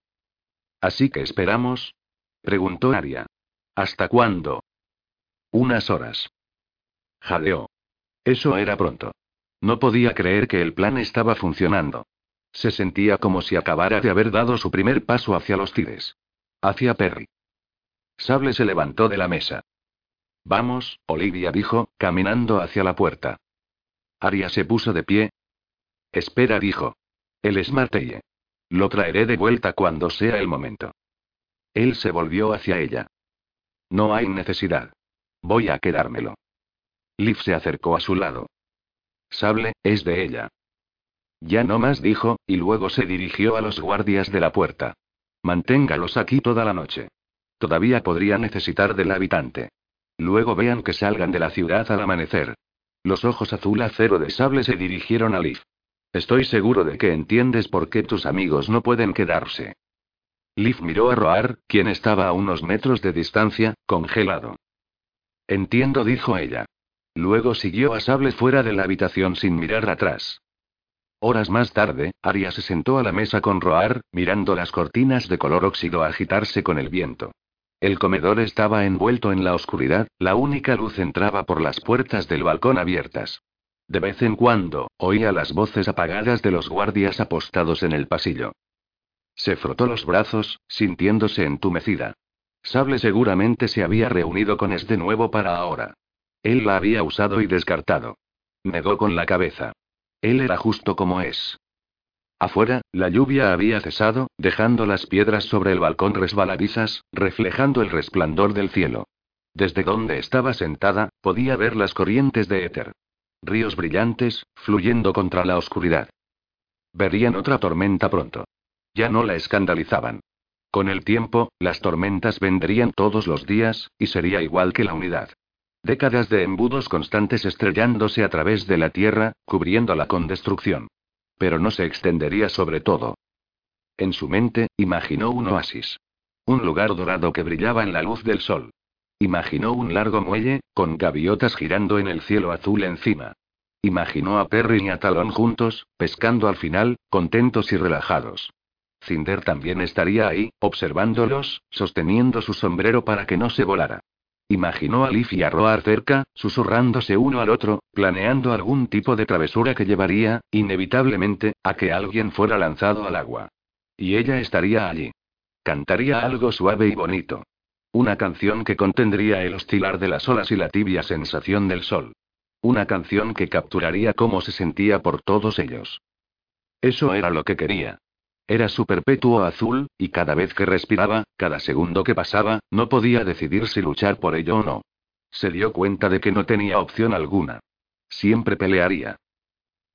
¿Así que esperamos? preguntó Aria. ¿Hasta cuándo? Unas horas. Jadeó. Eso era pronto. No podía creer que el plan estaba funcionando. Se sentía como si acabara de haber dado su primer paso hacia los Tides. Hacia Perry. Sable se levantó de la mesa. Vamos, Olivia dijo, caminando hacia la puerta. Aria se puso de pie. Espera, dijo. El Smartelle. Lo traeré de vuelta cuando sea el momento. Él se volvió hacia ella. No hay necesidad. Voy a quedármelo. Liv se acercó a su lado. Sable, es de ella. Ya no más dijo, y luego se dirigió a los guardias de la puerta. Manténgalos aquí toda la noche. Todavía podría necesitar del habitante. Luego vean que salgan de la ciudad al amanecer. Los ojos azul acero de sable se dirigieron a Liv. Estoy seguro de que entiendes por qué tus amigos no pueden quedarse. Liv miró a Roar, quien estaba a unos metros de distancia, congelado. Entiendo, dijo ella. Luego siguió a Sable fuera de la habitación sin mirar atrás. Horas más tarde, Arya se sentó a la mesa con Roar, mirando las cortinas de color óxido agitarse con el viento. El comedor estaba envuelto en la oscuridad, la única luz entraba por las puertas del balcón abiertas. De vez en cuando, oía las voces apagadas de los guardias apostados en el pasillo. Se frotó los brazos, sintiéndose entumecida. Sable seguramente se había reunido con Es de nuevo para ahora. Él la había usado y descartado. Negó con la cabeza. Él era justo como es. Afuera, la lluvia había cesado, dejando las piedras sobre el balcón resbaladizas, reflejando el resplandor del cielo. Desde donde estaba sentada, podía ver las corrientes de éter. Ríos brillantes, fluyendo contra la oscuridad. Verían otra tormenta pronto. Ya no la escandalizaban. Con el tiempo, las tormentas vendrían todos los días, y sería igual que la unidad. Décadas de embudos constantes estrellándose a través de la tierra, cubriéndola con destrucción. Pero no se extendería sobre todo. En su mente, imaginó un oasis. Un lugar dorado que brillaba en la luz del sol. Imaginó un largo muelle, con gaviotas girando en el cielo azul encima. Imaginó a Perry y a Talón juntos, pescando al final, contentos y relajados. Cinder también estaría ahí, observándolos, sosteniendo su sombrero para que no se volara. Imaginó a Leaf y a Roar cerca, susurrándose uno al otro, planeando algún tipo de travesura que llevaría, inevitablemente, a que alguien fuera lanzado al agua. Y ella estaría allí. Cantaría algo suave y bonito. Una canción que contendría el oscilar de las olas y la tibia sensación del sol. Una canción que capturaría cómo se sentía por todos ellos. Eso era lo que quería. Era su perpetuo azul, y cada vez que respiraba, cada segundo que pasaba, no podía decidir si luchar por ello o no. Se dio cuenta de que no tenía opción alguna. Siempre pelearía.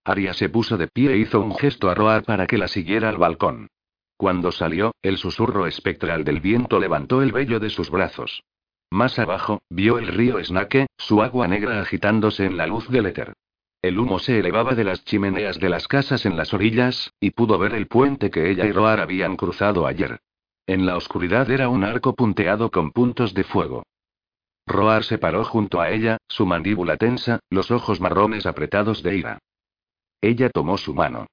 Aria se puso de pie e hizo un gesto a Roar para que la siguiera al balcón. Cuando salió, el susurro espectral del viento levantó el vello de sus brazos. Más abajo, vio el río Snake, su agua negra agitándose en la luz del éter. El humo se elevaba de las chimeneas de las casas en las orillas, y pudo ver el puente que ella y Roar habían cruzado ayer. En la oscuridad era un arco punteado con puntos de fuego. Roar se paró junto a ella, su mandíbula tensa, los ojos marrones apretados de ira. Ella tomó su mano.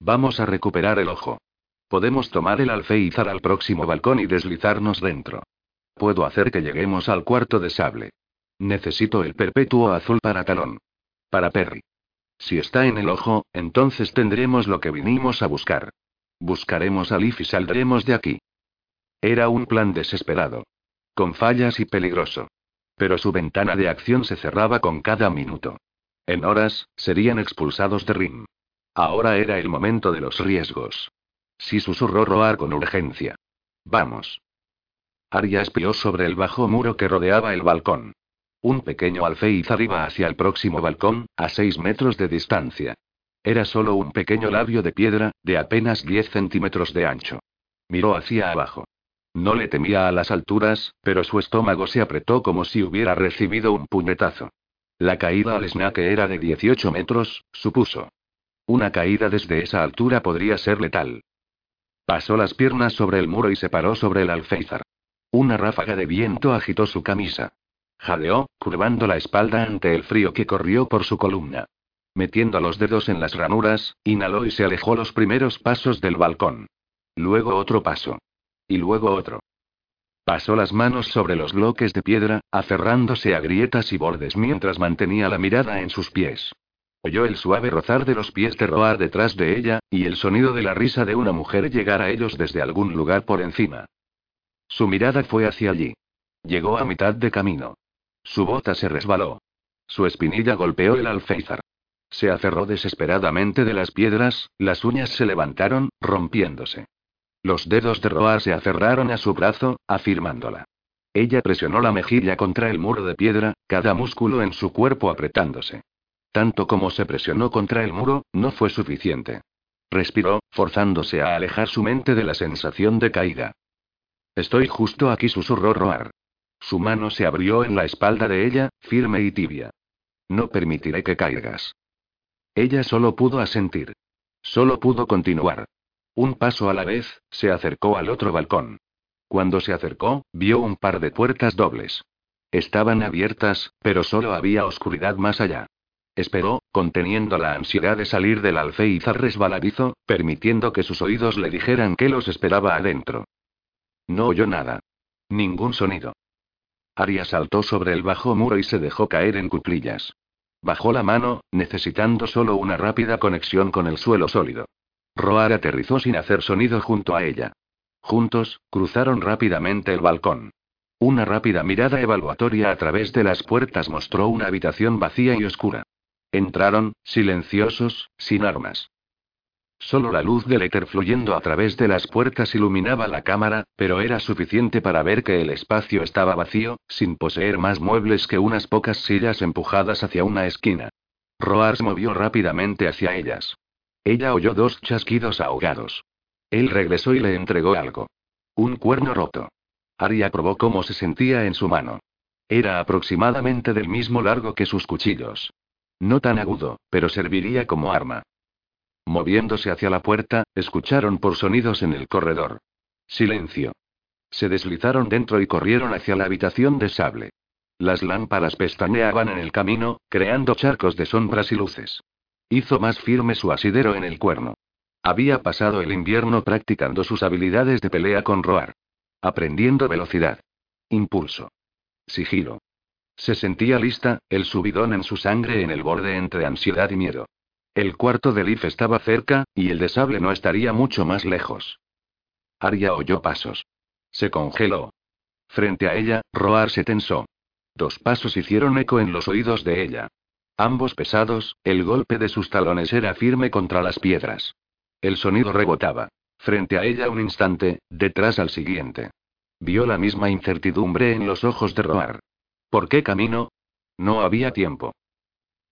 Vamos a recuperar el ojo. Podemos tomar el alféizar al próximo balcón y deslizarnos dentro. Puedo hacer que lleguemos al cuarto de sable. Necesito el perpetuo azul para talón. Para Perry. Si está en el ojo, entonces tendremos lo que vinimos a buscar. Buscaremos a Leaf y saldremos de aquí. Era un plan desesperado. Con fallas y peligroso. Pero su ventana de acción se cerraba con cada minuto. En horas, serían expulsados de Rim. Ahora era el momento de los riesgos. Sí susurró Roar con urgencia. Vamos. Arya espió sobre el bajo muro que rodeaba el balcón. Un pequeño alféizar iba hacia el próximo balcón, a seis metros de distancia. Era solo un pequeño labio de piedra, de apenas 10 centímetros de ancho. Miró hacia abajo. No le temía a las alturas, pero su estómago se apretó como si hubiera recibido un puñetazo. La caída al snaque era de 18 metros, supuso. Una caída desde esa altura podría ser letal. Pasó las piernas sobre el muro y se paró sobre el alféizar. Una ráfaga de viento agitó su camisa. Jadeó, curvando la espalda ante el frío que corrió por su columna. Metiendo los dedos en las ranuras, inhaló y se alejó los primeros pasos del balcón. Luego otro paso. Y luego otro. Pasó las manos sobre los bloques de piedra, aferrándose a grietas y bordes mientras mantenía la mirada en sus pies. Oyó el suave rozar de los pies de Roar detrás de ella, y el sonido de la risa de una mujer llegar a ellos desde algún lugar por encima. Su mirada fue hacia allí. Llegó a mitad de camino. Su bota se resbaló. Su espinilla golpeó el alféizar. Se aferró desesperadamente de las piedras, las uñas se levantaron, rompiéndose. Los dedos de Roar se aferraron a su brazo, afirmándola. Ella presionó la mejilla contra el muro de piedra, cada músculo en su cuerpo apretándose. Tanto como se presionó contra el muro, no fue suficiente. Respiró, forzándose a alejar su mente de la sensación de caída. Estoy justo aquí, susurró Roar. Su mano se abrió en la espalda de ella, firme y tibia. No permitiré que caigas. Ella solo pudo asentir. Solo pudo continuar. Un paso a la vez, se acercó al otro balcón. Cuando se acercó, vio un par de puertas dobles. Estaban abiertas, pero solo había oscuridad más allá. Esperó, conteniendo la ansiedad de salir del alféizar resbaladizo, permitiendo que sus oídos le dijeran que los esperaba adentro. No oyó nada. Ningún sonido. Aria saltó sobre el bajo muro y se dejó caer en cuclillas. Bajó la mano, necesitando solo una rápida conexión con el suelo sólido. Roar aterrizó sin hacer sonido junto a ella. Juntos, cruzaron rápidamente el balcón. Una rápida mirada evaluatoria a través de las puertas mostró una habitación vacía y oscura. Entraron, silenciosos, sin armas. Solo la luz del éter fluyendo a través de las puertas iluminaba la cámara, pero era suficiente para ver que el espacio estaba vacío, sin poseer más muebles que unas pocas sillas empujadas hacia una esquina. Roar se movió rápidamente hacia ellas. Ella oyó dos chasquidos ahogados. Él regresó y le entregó algo. Un cuerno roto. Aria probó cómo se sentía en su mano. Era aproximadamente del mismo largo que sus cuchillos. No tan agudo, pero serviría como arma. Moviéndose hacia la puerta, escucharon por sonidos en el corredor. Silencio. Se deslizaron dentro y corrieron hacia la habitación de sable. Las lámparas pestañeaban en el camino, creando charcos de sombras y luces. Hizo más firme su asidero en el cuerno. Había pasado el invierno practicando sus habilidades de pelea con Roar. Aprendiendo velocidad. Impulso. Sigilo. Se sentía lista, el subidón en su sangre en el borde entre ansiedad y miedo. El cuarto de Leaf estaba cerca, y el de Sable no estaría mucho más lejos. Arya oyó pasos. Se congeló. Frente a ella, Roar se tensó. Dos pasos hicieron eco en los oídos de ella. Ambos pesados, el golpe de sus talones era firme contra las piedras. El sonido rebotaba. Frente a ella un instante, detrás al siguiente. Vio la misma incertidumbre en los ojos de Roar. ¿Por qué camino? No había tiempo.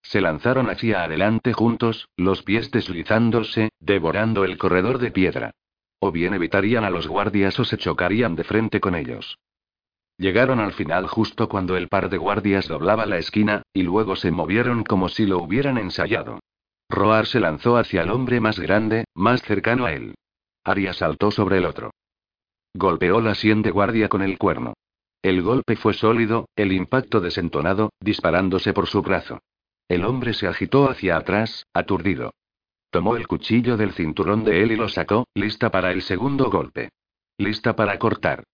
Se lanzaron hacia adelante juntos, los pies deslizándose, devorando el corredor de piedra. O bien evitarían a los guardias o se chocarían de frente con ellos. Llegaron al final justo cuando el par de guardias doblaba la esquina, y luego se movieron como si lo hubieran ensayado. Roar se lanzó hacia el hombre más grande, más cercano a él. Aria saltó sobre el otro. Golpeó la sien de guardia con el cuerno. El golpe fue sólido, el impacto desentonado, disparándose por su brazo. El hombre se agitó hacia atrás, aturdido. Tomó el cuchillo del cinturón de él y lo sacó, lista para el segundo golpe. Lista para cortar.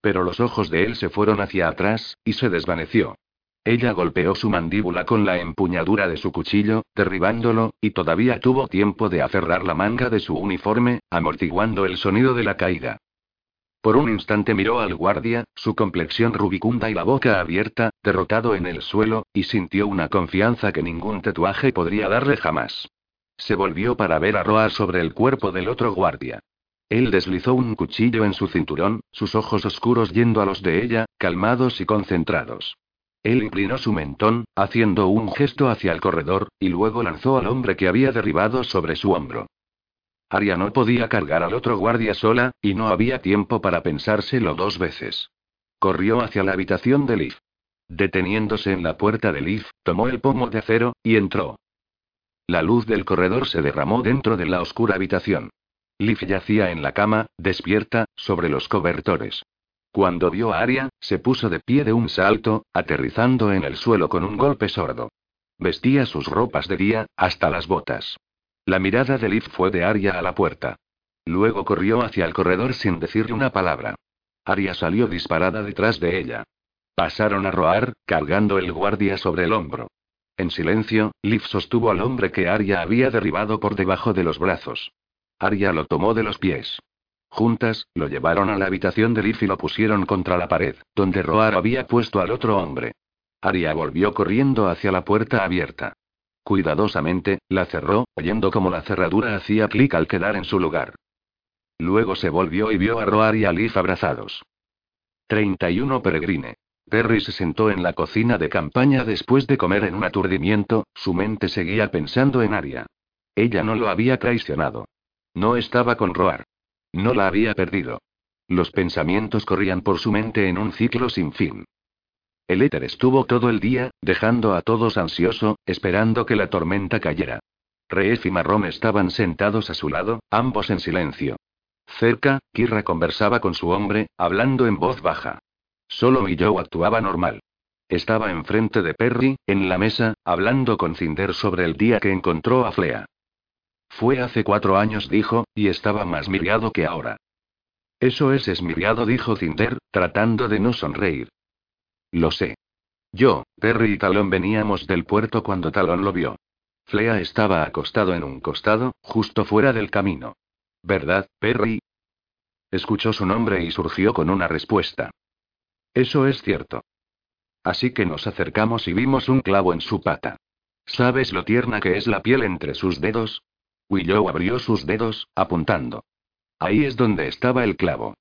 Pero los ojos de él se fueron hacia atrás, y se desvaneció. Ella golpeó su mandíbula con la empuñadura de su cuchillo, derribándolo, y todavía tuvo tiempo de aferrar la manga de su uniforme, amortiguando el sonido de la caída. Por un instante miró al guardia, su complexión rubicunda y la boca abierta, derrotado en el suelo, y sintió una confianza que ningún tatuaje podría darle jamás. Se volvió para ver a Roar sobre el cuerpo del otro guardia. Él deslizó un cuchillo en su cinturón, sus ojos oscuros yendo a los de ella, calmados y concentrados. Él inclinó su mentón, haciendo un gesto hacia el corredor, y luego lanzó al hombre que había derribado sobre su hombro. Aria no podía cargar al otro guardia sola, y no había tiempo para pensárselo dos veces. Corrió hacia la habitación de Liv. Deteniéndose en la puerta de Liv, tomó el pomo de acero, y entró. La luz del corredor se derramó dentro de la oscura habitación. Liv yacía en la cama, despierta, sobre los cobertores. Cuando vio a Aria, se puso de pie de un salto, aterrizando en el suelo con un golpe sordo. Vestía sus ropas de día, hasta las botas. La mirada de Liv fue de Aria a la puerta. Luego corrió hacia el corredor sin decirle una palabra. Aria salió disparada detrás de ella. Pasaron a Roar, cargando el guardia sobre el hombro. En silencio, Liv sostuvo al hombre que Aria había derribado por debajo de los brazos. Aria lo tomó de los pies. Juntas, lo llevaron a la habitación de Liv y lo pusieron contra la pared, donde Roar había puesto al otro hombre. Aria volvió corriendo hacia la puerta abierta. Cuidadosamente, la cerró, oyendo como la cerradura hacía clic al quedar en su lugar. Luego se volvió y vio a Roar y a Liv abrazados. 31 Peregrine. Perry se sentó en la cocina de campaña después de comer en un aturdimiento, su mente seguía pensando en Aria. Ella no lo había traicionado. No estaba con Roar. No la había perdido. Los pensamientos corrían por su mente en un ciclo sin fin. El éter estuvo todo el día, dejando a todos ansioso, esperando que la tormenta cayera. Reef y Marrón estaban sentados a su lado, ambos en silencio. Cerca, Kirra conversaba con su hombre, hablando en voz baja. Solo Joe actuaba normal. Estaba enfrente de Perry, en la mesa, hablando con Cinder sobre el día que encontró a Flea. Fue hace cuatro años, dijo, y estaba más mirado que ahora. Eso es esmirriado, dijo Cinder, tratando de no sonreír. Lo sé. Yo, Perry y Talón veníamos del puerto cuando Talón lo vio. Flea estaba acostado en un costado, justo fuera del camino. ¿Verdad, Perry? Escuchó su nombre y surgió con una respuesta. Eso es cierto. Así que nos acercamos y vimos un clavo en su pata. ¿Sabes lo tierna que es la piel entre sus dedos? Willow abrió sus dedos, apuntando. Ahí es donde estaba el clavo.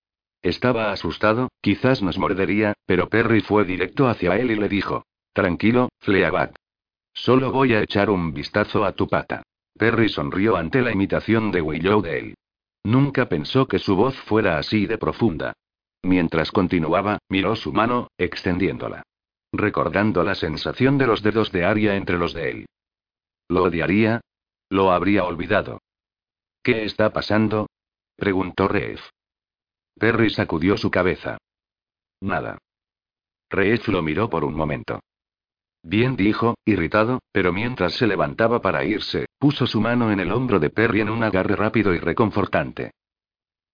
Estaba asustado, quizás nos mordería, pero Perry fue directo hacia él y le dijo: Tranquilo, Fleabag. Solo voy a echar un vistazo a tu pata. Perry sonrió ante la imitación de Willow de él. Nunca pensó que su voz fuera así de profunda. Mientras continuaba, miró su mano, extendiéndola. Recordando la sensación de los dedos de Aria entre los de él. ¿Lo odiaría? Lo habría olvidado. ¿Qué está pasando? preguntó Reef. Perry sacudió su cabeza. Nada. Reef lo miró por un momento. Bien dijo, irritado, pero mientras se levantaba para irse, puso su mano en el hombro de Perry en un agarre rápido y reconfortante.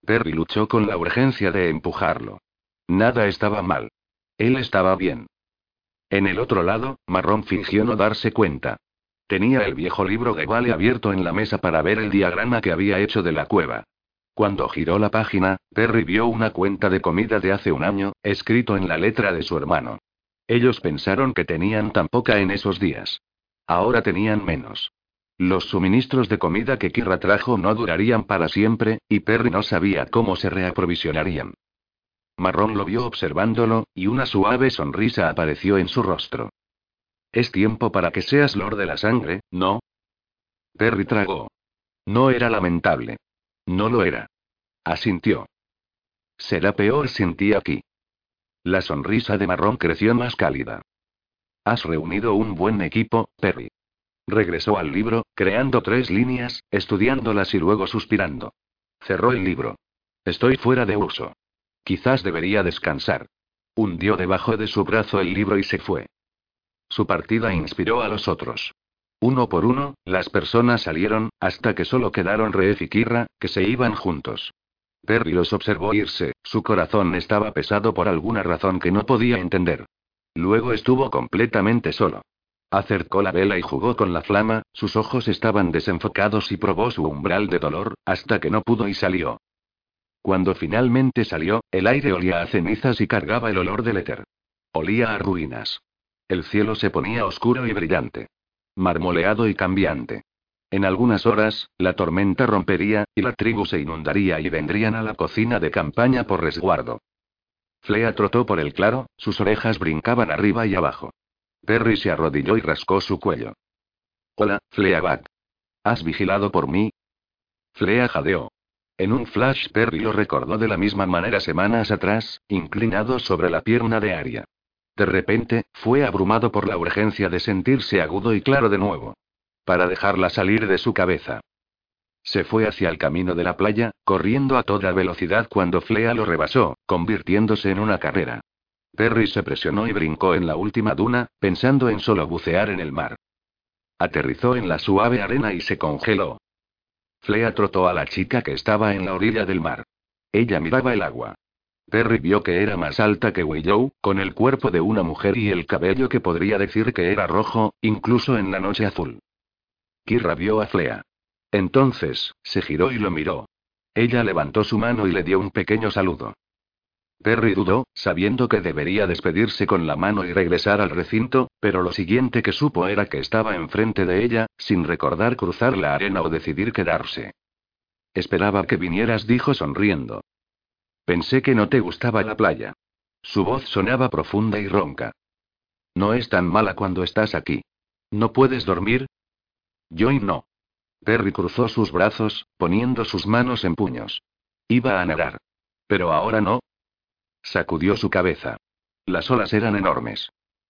Perry luchó con la urgencia de empujarlo. Nada estaba mal. Él estaba bien. En el otro lado, Marrón fingió no darse cuenta. Tenía el viejo libro de Vale abierto en la mesa para ver el diagrama que había hecho de la cueva. Cuando giró la página, Perry vio una cuenta de comida de hace un año, escrito en la letra de su hermano. Ellos pensaron que tenían tan poca en esos días. Ahora tenían menos. Los suministros de comida que Kira trajo no durarían para siempre, y Perry no sabía cómo se reaprovisionarían. Marrón lo vio observándolo, y una suave sonrisa apareció en su rostro. Es tiempo para que seas Lord de la Sangre, ¿no? Perry tragó. No era lamentable. No lo era. Asintió. Será peor sin ti aquí. La sonrisa de Marrón creció más cálida. Has reunido un buen equipo, Perry. Regresó al libro, creando tres líneas, estudiándolas y luego suspirando. Cerró el libro. Estoy fuera de uso. Quizás debería descansar. Hundió debajo de su brazo el libro y se fue. Su partida inspiró a los otros. Uno por uno, las personas salieron, hasta que solo quedaron Reef y Kirra, que se iban juntos. Perry los observó irse, su corazón estaba pesado por alguna razón que no podía entender. Luego estuvo completamente solo. Acercó la vela y jugó con la flama, sus ojos estaban desenfocados y probó su umbral de dolor, hasta que no pudo y salió. Cuando finalmente salió, el aire olía a cenizas y cargaba el olor del éter. Olía a ruinas. El cielo se ponía oscuro y brillante. Marmoleado y cambiante. En algunas horas, la tormenta rompería, y la tribu se inundaría y vendrían a la cocina de campaña por resguardo. Flea trotó por el claro, sus orejas brincaban arriba y abajo. Perry se arrodilló y rascó su cuello. Hola, Fleabag. ¿Has vigilado por mí? Flea jadeó. En un flash Perry lo recordó de la misma manera semanas atrás, inclinado sobre la pierna de Aria. De repente, fue abrumado por la urgencia de sentirse agudo y claro de nuevo. Para dejarla salir de su cabeza. Se fue hacia el camino de la playa, corriendo a toda velocidad cuando Flea lo rebasó, convirtiéndose en una carrera. Perry se presionó y brincó en la última duna, pensando en solo bucear en el mar. Aterrizó en la suave arena y se congeló. Flea trotó a la chica que estaba en la orilla del mar. Ella miraba el agua. Perry vio que era más alta que Willow, con el cuerpo de una mujer y el cabello que podría decir que era rojo, incluso en la noche azul. Kirra vio a Flea. Entonces, se giró y lo miró. Ella levantó su mano y le dio un pequeño saludo. Perry dudó, sabiendo que debería despedirse con la mano y regresar al recinto, pero lo siguiente que supo era que estaba enfrente de ella, sin recordar cruzar la arena o decidir quedarse. Esperaba que vinieras, dijo sonriendo. Pensé que no te gustaba la playa. Su voz sonaba profunda y ronca. No es tan mala cuando estás aquí. ¿No puedes dormir? Yo y no. Perry cruzó sus brazos, poniendo sus manos en puños. Iba a nadar. Pero ahora no. Sacudió su cabeza. Las olas eran enormes.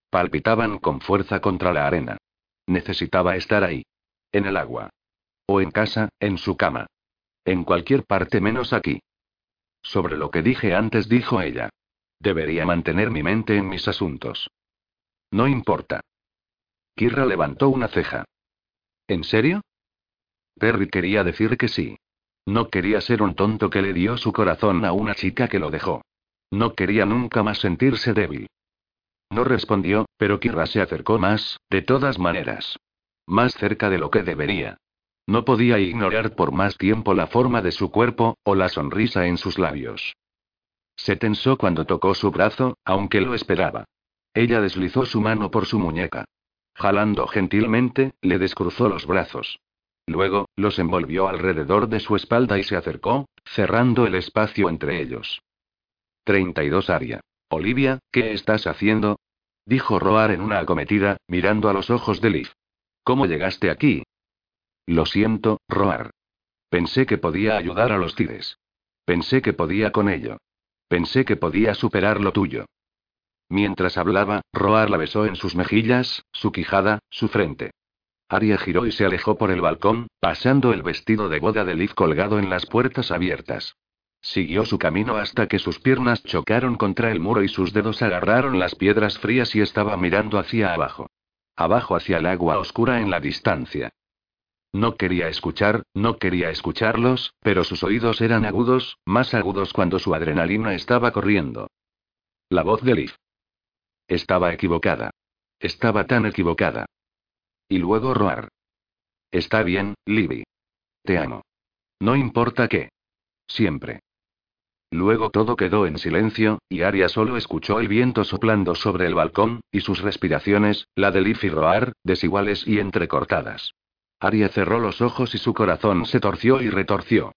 Palpitaban con fuerza contra la arena. Necesitaba estar ahí. En el agua. O en casa, en su cama. En cualquier parte menos aquí. Sobre lo que dije antes, dijo ella. Debería mantener mi mente en mis asuntos. No importa. Kirra levantó una ceja. ¿En serio? Perry quería decir que sí. No quería ser un tonto que le dio su corazón a una chica que lo dejó. No quería nunca más sentirse débil. No respondió, pero Kira se acercó más, de todas maneras. Más cerca de lo que debería. No podía ignorar por más tiempo la forma de su cuerpo, o la sonrisa en sus labios. Se tensó cuando tocó su brazo, aunque lo esperaba. Ella deslizó su mano por su muñeca. Jalando gentilmente, le descruzó los brazos. Luego, los envolvió alrededor de su espalda y se acercó, cerrando el espacio entre ellos. 32 Aria. Olivia, ¿qué estás haciendo? Dijo Roar en una acometida, mirando a los ojos de Liv. ¿Cómo llegaste aquí? Lo siento, Roar. Pensé que podía ayudar a los Tides. Pensé que podía con ello. Pensé que podía superar lo tuyo. Mientras hablaba, Roar la besó en sus mejillas, su quijada, su frente. Aria giró y se alejó por el balcón, pasando el vestido de boda de Liv colgado en las puertas abiertas. Siguió su camino hasta que sus piernas chocaron contra el muro y sus dedos agarraron las piedras frías y estaba mirando hacia abajo. Abajo hacia el agua oscura en la distancia. No quería escuchar, no quería escucharlos, pero sus oídos eran agudos, más agudos cuando su adrenalina estaba corriendo. La voz de Liv. Estaba equivocada. Estaba tan equivocada. Y luego Roar. Está bien, Libby. Te amo. No importa qué. Siempre. Luego todo quedó en silencio, y Aria solo escuchó el viento soplando sobre el balcón, y sus respiraciones, la de Liv y Roar, desiguales y entrecortadas. Aria cerró los ojos y su corazón se torció y retorció.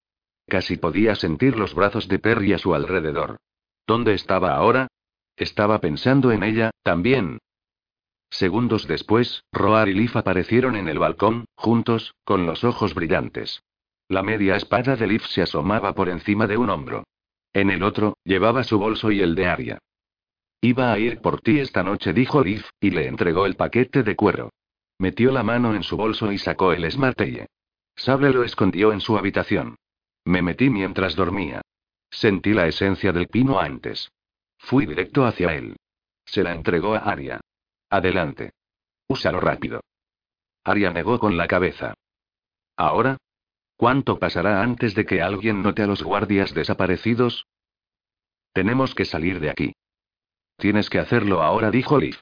Casi podía sentir los brazos de Perry a su alrededor. ¿Dónde estaba ahora? Estaba pensando en ella, también, Segundos después, Roar y Leaf aparecieron en el balcón, juntos, con los ojos brillantes. La media espada de Leaf se asomaba por encima de un hombro. En el otro, llevaba su bolso y el de Aria. Iba a ir por ti esta noche, dijo Leaf, y le entregó el paquete de cuero. Metió la mano en su bolso y sacó el Smartelle. Sable lo escondió en su habitación. Me metí mientras dormía. Sentí la esencia del pino antes. Fui directo hacia él. Se la entregó a Aria. Adelante. Úsalo rápido. Aria negó con la cabeza. ¿Ahora? ¿Cuánto pasará antes de que alguien note a los guardias desaparecidos? Tenemos que salir de aquí. Tienes que hacerlo ahora, dijo Liv.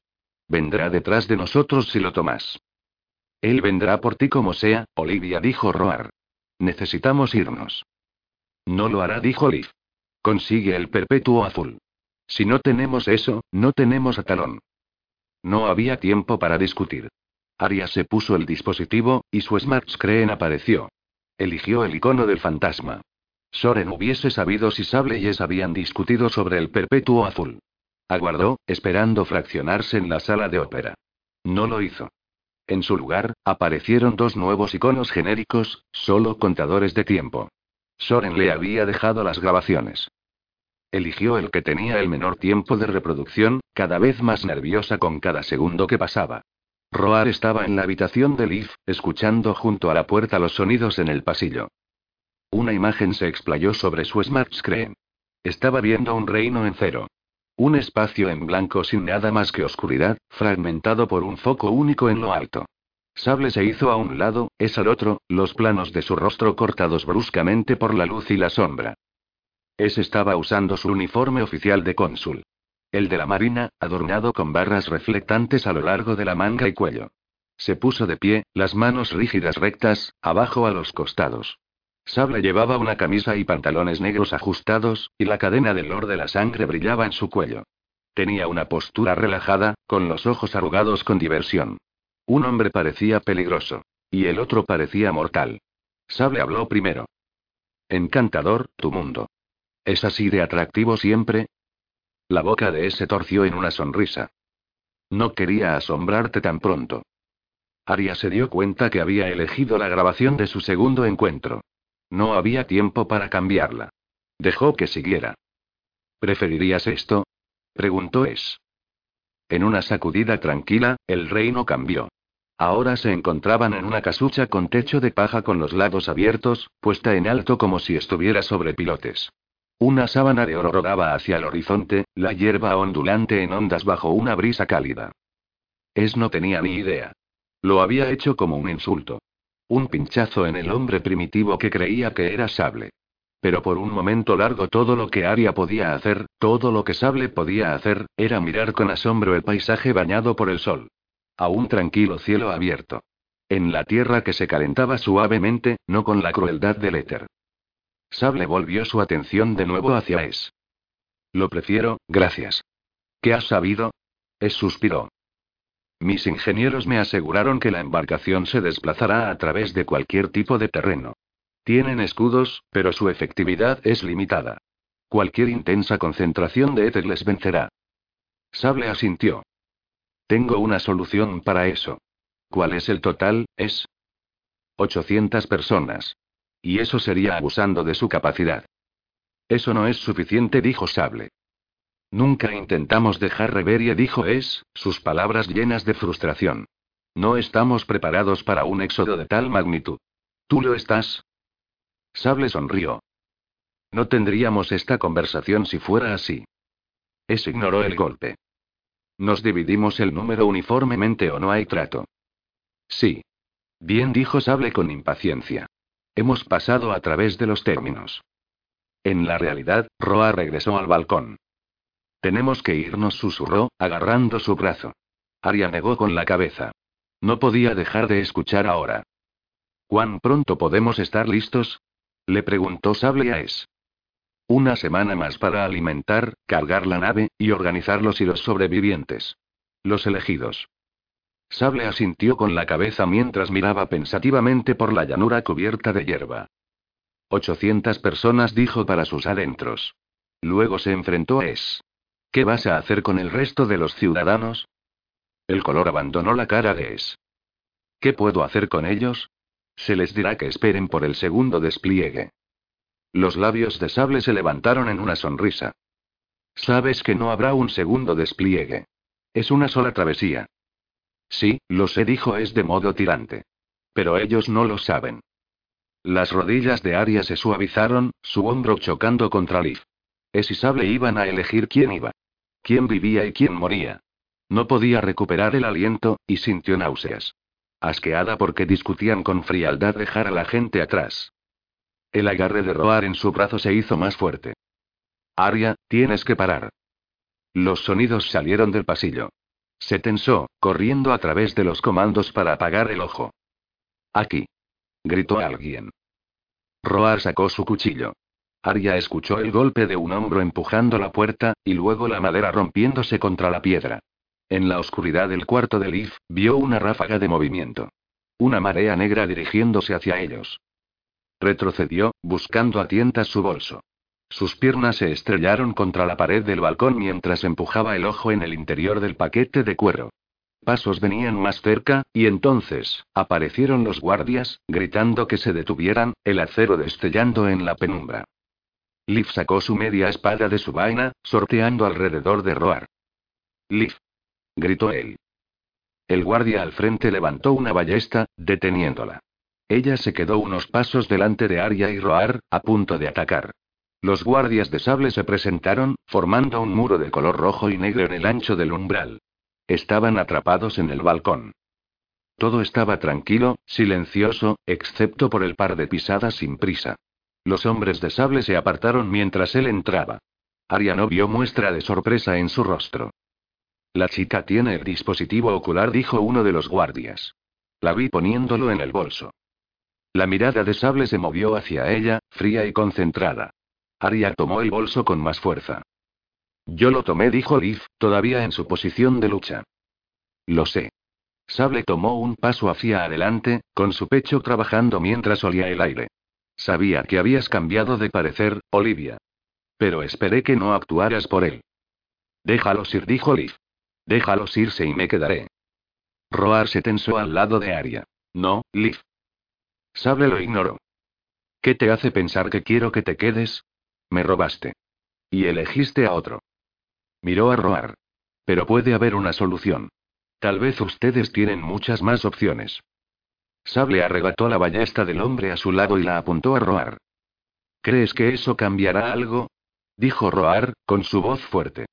Vendrá detrás de nosotros si lo tomas. Él vendrá por ti como sea, Olivia dijo Roar. Necesitamos irnos. No lo hará, dijo Liv. Consigue el perpetuo azul. Si no tenemos eso, no tenemos a talón. No había tiempo para discutir. Aria se puso el dispositivo, y su Smart Screen apareció. Eligió el icono del fantasma. Soren hubiese sabido si Sable y Es habían discutido sobre el perpetuo azul. Aguardó, esperando fraccionarse en la sala de ópera. No lo hizo. En su lugar, aparecieron dos nuevos iconos genéricos, solo contadores de tiempo. Soren le había dejado las grabaciones. Eligió el que tenía el menor tiempo de reproducción, cada vez más nerviosa con cada segundo que pasaba. Roar estaba en la habitación de Leaf, escuchando junto a la puerta los sonidos en el pasillo. Una imagen se explayó sobre su smart screen. Estaba viendo un reino en cero. Un espacio en blanco sin nada más que oscuridad, fragmentado por un foco único en lo alto. Sable se hizo a un lado, es al otro, los planos de su rostro cortados bruscamente por la luz y la sombra. Es estaba usando su uniforme oficial de cónsul. El de la marina, adornado con barras reflectantes a lo largo de la manga y cuello. Se puso de pie, las manos rígidas rectas, abajo a los costados. Sable llevaba una camisa y pantalones negros ajustados, y la cadena del lord de la sangre brillaba en su cuello. Tenía una postura relajada, con los ojos arrugados con diversión. Un hombre parecía peligroso. Y el otro parecía mortal. Sable habló primero. Encantador, tu mundo. ¿Es así de atractivo siempre? La boca de ese torció en una sonrisa. No quería asombrarte tan pronto. Aria se dio cuenta que había elegido la grabación de su segundo encuentro. No había tiempo para cambiarla. Dejó que siguiera. ¿Preferirías esto? preguntó Es. En una sacudida tranquila, el reino cambió. Ahora se encontraban en una casucha con techo de paja con los lados abiertos, puesta en alto como si estuviera sobre pilotes. Una sábana de oro rodaba hacia el horizonte, la hierba ondulante en ondas bajo una brisa cálida. Es no tenía ni idea. Lo había hecho como un insulto. Un pinchazo en el hombre primitivo que creía que era Sable. Pero por un momento largo todo lo que Aria podía hacer, todo lo que Sable podía hacer, era mirar con asombro el paisaje bañado por el sol. A un tranquilo cielo abierto. En la tierra que se calentaba suavemente, no con la crueldad del éter. Sable volvió su atención de nuevo hacia Es. Lo prefiero, gracias. ¿Qué has sabido? Es suspiró. Mis ingenieros me aseguraron que la embarcación se desplazará a través de cualquier tipo de terreno. Tienen escudos, pero su efectividad es limitada. Cualquier intensa concentración de éter les vencerá. Sable asintió. Tengo una solución para eso. ¿Cuál es el total? Es 800 personas. Y eso sería abusando de su capacidad. Eso no es suficiente, dijo Sable. Nunca intentamos dejar Reverie, dijo Es, sus palabras llenas de frustración. No estamos preparados para un éxodo de tal magnitud. ¿Tú lo estás? Sable sonrió. No tendríamos esta conversación si fuera así. Es ignoró el golpe. ¿Nos dividimos el número uniformemente o no hay trato? Sí. Bien, dijo Sable con impaciencia. Hemos pasado a través de los términos. En la realidad, Roa regresó al balcón. Tenemos que irnos, susurró, agarrando su brazo. Aria negó con la cabeza. No podía dejar de escuchar ahora. ¿Cuán pronto podemos estar listos? Le preguntó Sable a Es. Una semana más para alimentar, cargar la nave, y organizar los y los sobrevivientes. Los elegidos. Sable asintió con la cabeza mientras miraba pensativamente por la llanura cubierta de hierba. Ochocientas personas dijo para sus adentros. Luego se enfrentó a Es. ¿Qué vas a hacer con el resto de los ciudadanos? El color abandonó la cara de Es. ¿Qué puedo hacer con ellos? Se les dirá que esperen por el segundo despliegue. Los labios de Sable se levantaron en una sonrisa. Sabes que no habrá un segundo despliegue. Es una sola travesía. Sí, lo sé, dijo Es de modo tirante. Pero ellos no lo saben. Las rodillas de Aria se suavizaron, su hombro chocando contra Leaf. Es y Sable iban a elegir quién iba. Quién vivía y quién moría. No podía recuperar el aliento, y sintió náuseas. Asqueada porque discutían con frialdad dejar a la gente atrás. El agarre de Roar en su brazo se hizo más fuerte. Aria, tienes que parar. Los sonidos salieron del pasillo. Se tensó, corriendo a través de los comandos para apagar el ojo. Aquí. Gritó alguien. Roar sacó su cuchillo. Arya escuchó el golpe de un hombro empujando la puerta, y luego la madera rompiéndose contra la piedra. En la oscuridad del cuarto de Leaf, vio una ráfaga de movimiento. Una marea negra dirigiéndose hacia ellos. Retrocedió, buscando a tientas su bolso. Sus piernas se estrellaron contra la pared del balcón mientras empujaba el ojo en el interior del paquete de cuero. Pasos venían más cerca, y entonces, aparecieron los guardias, gritando que se detuvieran, el acero destellando en la penumbra. Liv sacó su media espada de su vaina, sorteando alrededor de Roar. Liv. gritó él. El guardia al frente levantó una ballesta, deteniéndola. Ella se quedó unos pasos delante de Arya y Roar, a punto de atacar. Los guardias de sable se presentaron, formando un muro de color rojo y negro en el ancho del umbral. Estaban atrapados en el balcón. Todo estaba tranquilo, silencioso, excepto por el par de pisadas sin prisa. Los hombres de sable se apartaron mientras él entraba. Arya no vio muestra de sorpresa en su rostro. La chica tiene el dispositivo ocular, dijo uno de los guardias. La vi poniéndolo en el bolso. La mirada de sable se movió hacia ella, fría y concentrada. Arya tomó el bolso con más fuerza. Yo lo tomé, dijo Liv, todavía en su posición de lucha. Lo sé. Sable tomó un paso hacia adelante, con su pecho trabajando mientras olía el aire. Sabía que habías cambiado de parecer, Olivia. Pero esperé que no actuaras por él. Déjalos ir, dijo Liv. Déjalos irse y me quedaré. Roar se tensó al lado de Aria. No, Liv. Sable lo ignoró. ¿Qué te hace pensar que quiero que te quedes? Me robaste. Y elegiste a otro. Miró a Roar. Pero puede haber una solución. Tal vez ustedes tienen muchas más opciones. Sable arrebató la ballesta del hombre a su lado y la apuntó a Roar. ¿Crees que eso cambiará algo? Dijo Roar, con su voz fuerte.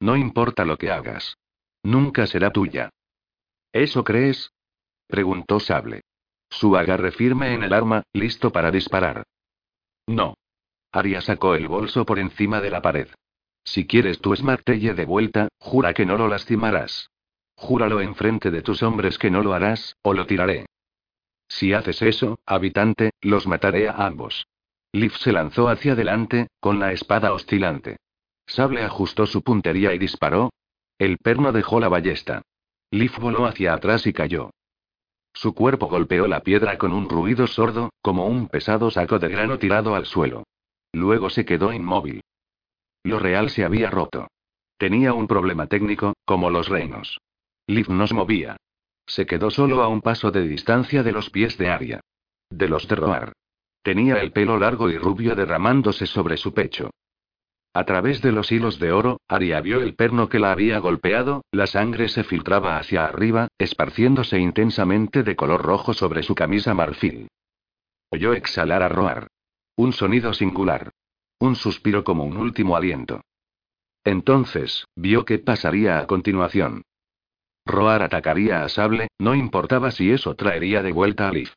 No importa lo que hagas. Nunca será tuya. ¿Eso crees? preguntó Sable. Su agarre firme en el arma, listo para disparar. No. Aria sacó el bolso por encima de la pared. Si quieres tu Smartelle de vuelta, jura que no lo lastimarás. Júralo en frente de tus hombres que no lo harás, o lo tiraré. Si haces eso, habitante, los mataré a ambos. Liv se lanzó hacia adelante, con la espada oscilante. Sable ajustó su puntería y disparó. El perno dejó la ballesta. Liv voló hacia atrás y cayó. Su cuerpo golpeó la piedra con un ruido sordo, como un pesado saco de grano tirado al suelo. Luego se quedó inmóvil. Lo real se había roto. Tenía un problema técnico, como los reinos. Liv no se movía. Se quedó solo a un paso de distancia de los pies de Aria. De los de Roar. Tenía el pelo largo y rubio derramándose sobre su pecho. A través de los hilos de oro, Aria vio el perno que la había golpeado, la sangre se filtraba hacia arriba, esparciéndose intensamente de color rojo sobre su camisa marfil. Oyó exhalar a Roar. Un sonido singular. Un suspiro como un último aliento. Entonces, vio qué pasaría a continuación. Roar atacaría a Sable, no importaba si eso traería de vuelta a Liv.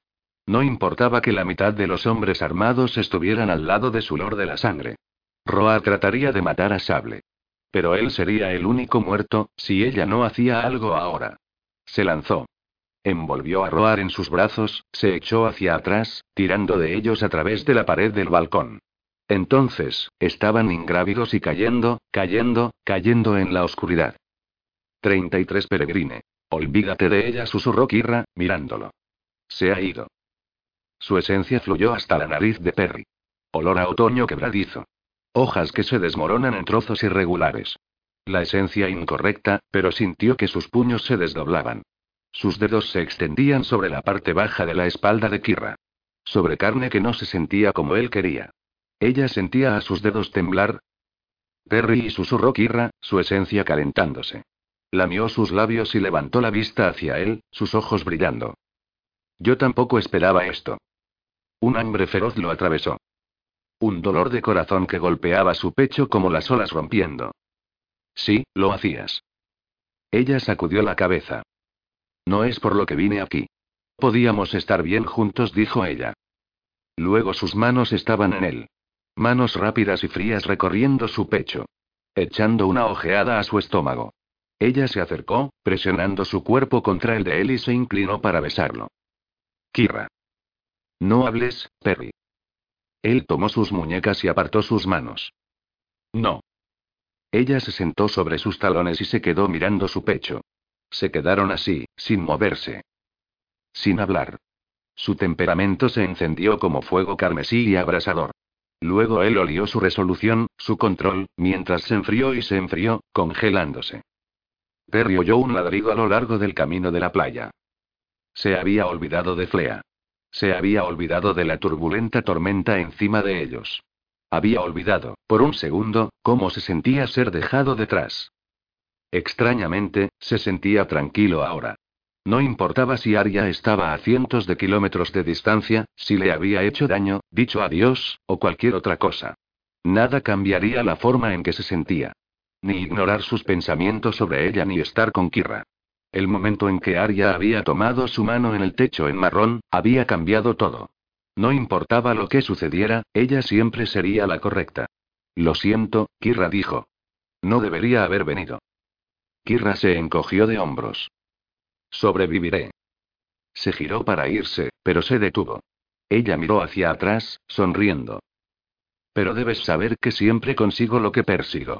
No importaba que la mitad de los hombres armados estuvieran al lado de su Lord de la Sangre. Roar trataría de matar a Sable. Pero él sería el único muerto, si ella no hacía algo ahora. Se lanzó. Envolvió a Roar en sus brazos, se echó hacia atrás, tirando de ellos a través de la pared del balcón. Entonces, estaban ingrávidos y cayendo, cayendo, cayendo en la oscuridad. 33 Peregrine. Olvídate de ella, susurró Kirra, mirándolo. Se ha ido. Su esencia fluyó hasta la nariz de Perry. Olor a otoño quebradizo. Hojas que se desmoronan en trozos irregulares. La esencia incorrecta, pero sintió que sus puños se desdoblaban. Sus dedos se extendían sobre la parte baja de la espalda de Kirra. Sobre carne que no se sentía como él quería. Ella sentía a sus dedos temblar. Perry y susurró Kirra, su esencia calentándose. Lamió sus labios y levantó la vista hacia él, sus ojos brillando. Yo tampoco esperaba esto. Un hambre feroz lo atravesó. Un dolor de corazón que golpeaba su pecho como las olas rompiendo. Sí, lo hacías. Ella sacudió la cabeza. No es por lo que vine aquí. Podíamos estar bien juntos, dijo ella. Luego sus manos estaban en él. Manos rápidas y frías recorriendo su pecho. Echando una ojeada a su estómago. Ella se acercó, presionando su cuerpo contra el de él y se inclinó para besarlo. Kira. No hables, Perry. Él tomó sus muñecas y apartó sus manos. No. Ella se sentó sobre sus talones y se quedó mirando su pecho. Se quedaron así, sin moverse. Sin hablar. Su temperamento se encendió como fuego carmesí y abrasador. Luego él olió su resolución, su control, mientras se enfrió y se enfrió, congelándose. Perry oyó un ladrido a lo largo del camino de la playa. Se había olvidado de Flea. Se había olvidado de la turbulenta tormenta encima de ellos. Había olvidado, por un segundo, cómo se sentía ser dejado detrás. Extrañamente, se sentía tranquilo ahora. No importaba si Arya estaba a cientos de kilómetros de distancia, si le había hecho daño, dicho adiós, o cualquier otra cosa. Nada cambiaría la forma en que se sentía. Ni ignorar sus pensamientos sobre ella ni estar con Kira. El momento en que Arya había tomado su mano en el techo en marrón, había cambiado todo. No importaba lo que sucediera, ella siempre sería la correcta. Lo siento, Kira dijo. No debería haber venido. Kira se encogió de hombros. Sobreviviré. Se giró para irse, pero se detuvo. Ella miró hacia atrás, sonriendo. Pero debes saber que siempre consigo lo que persigo.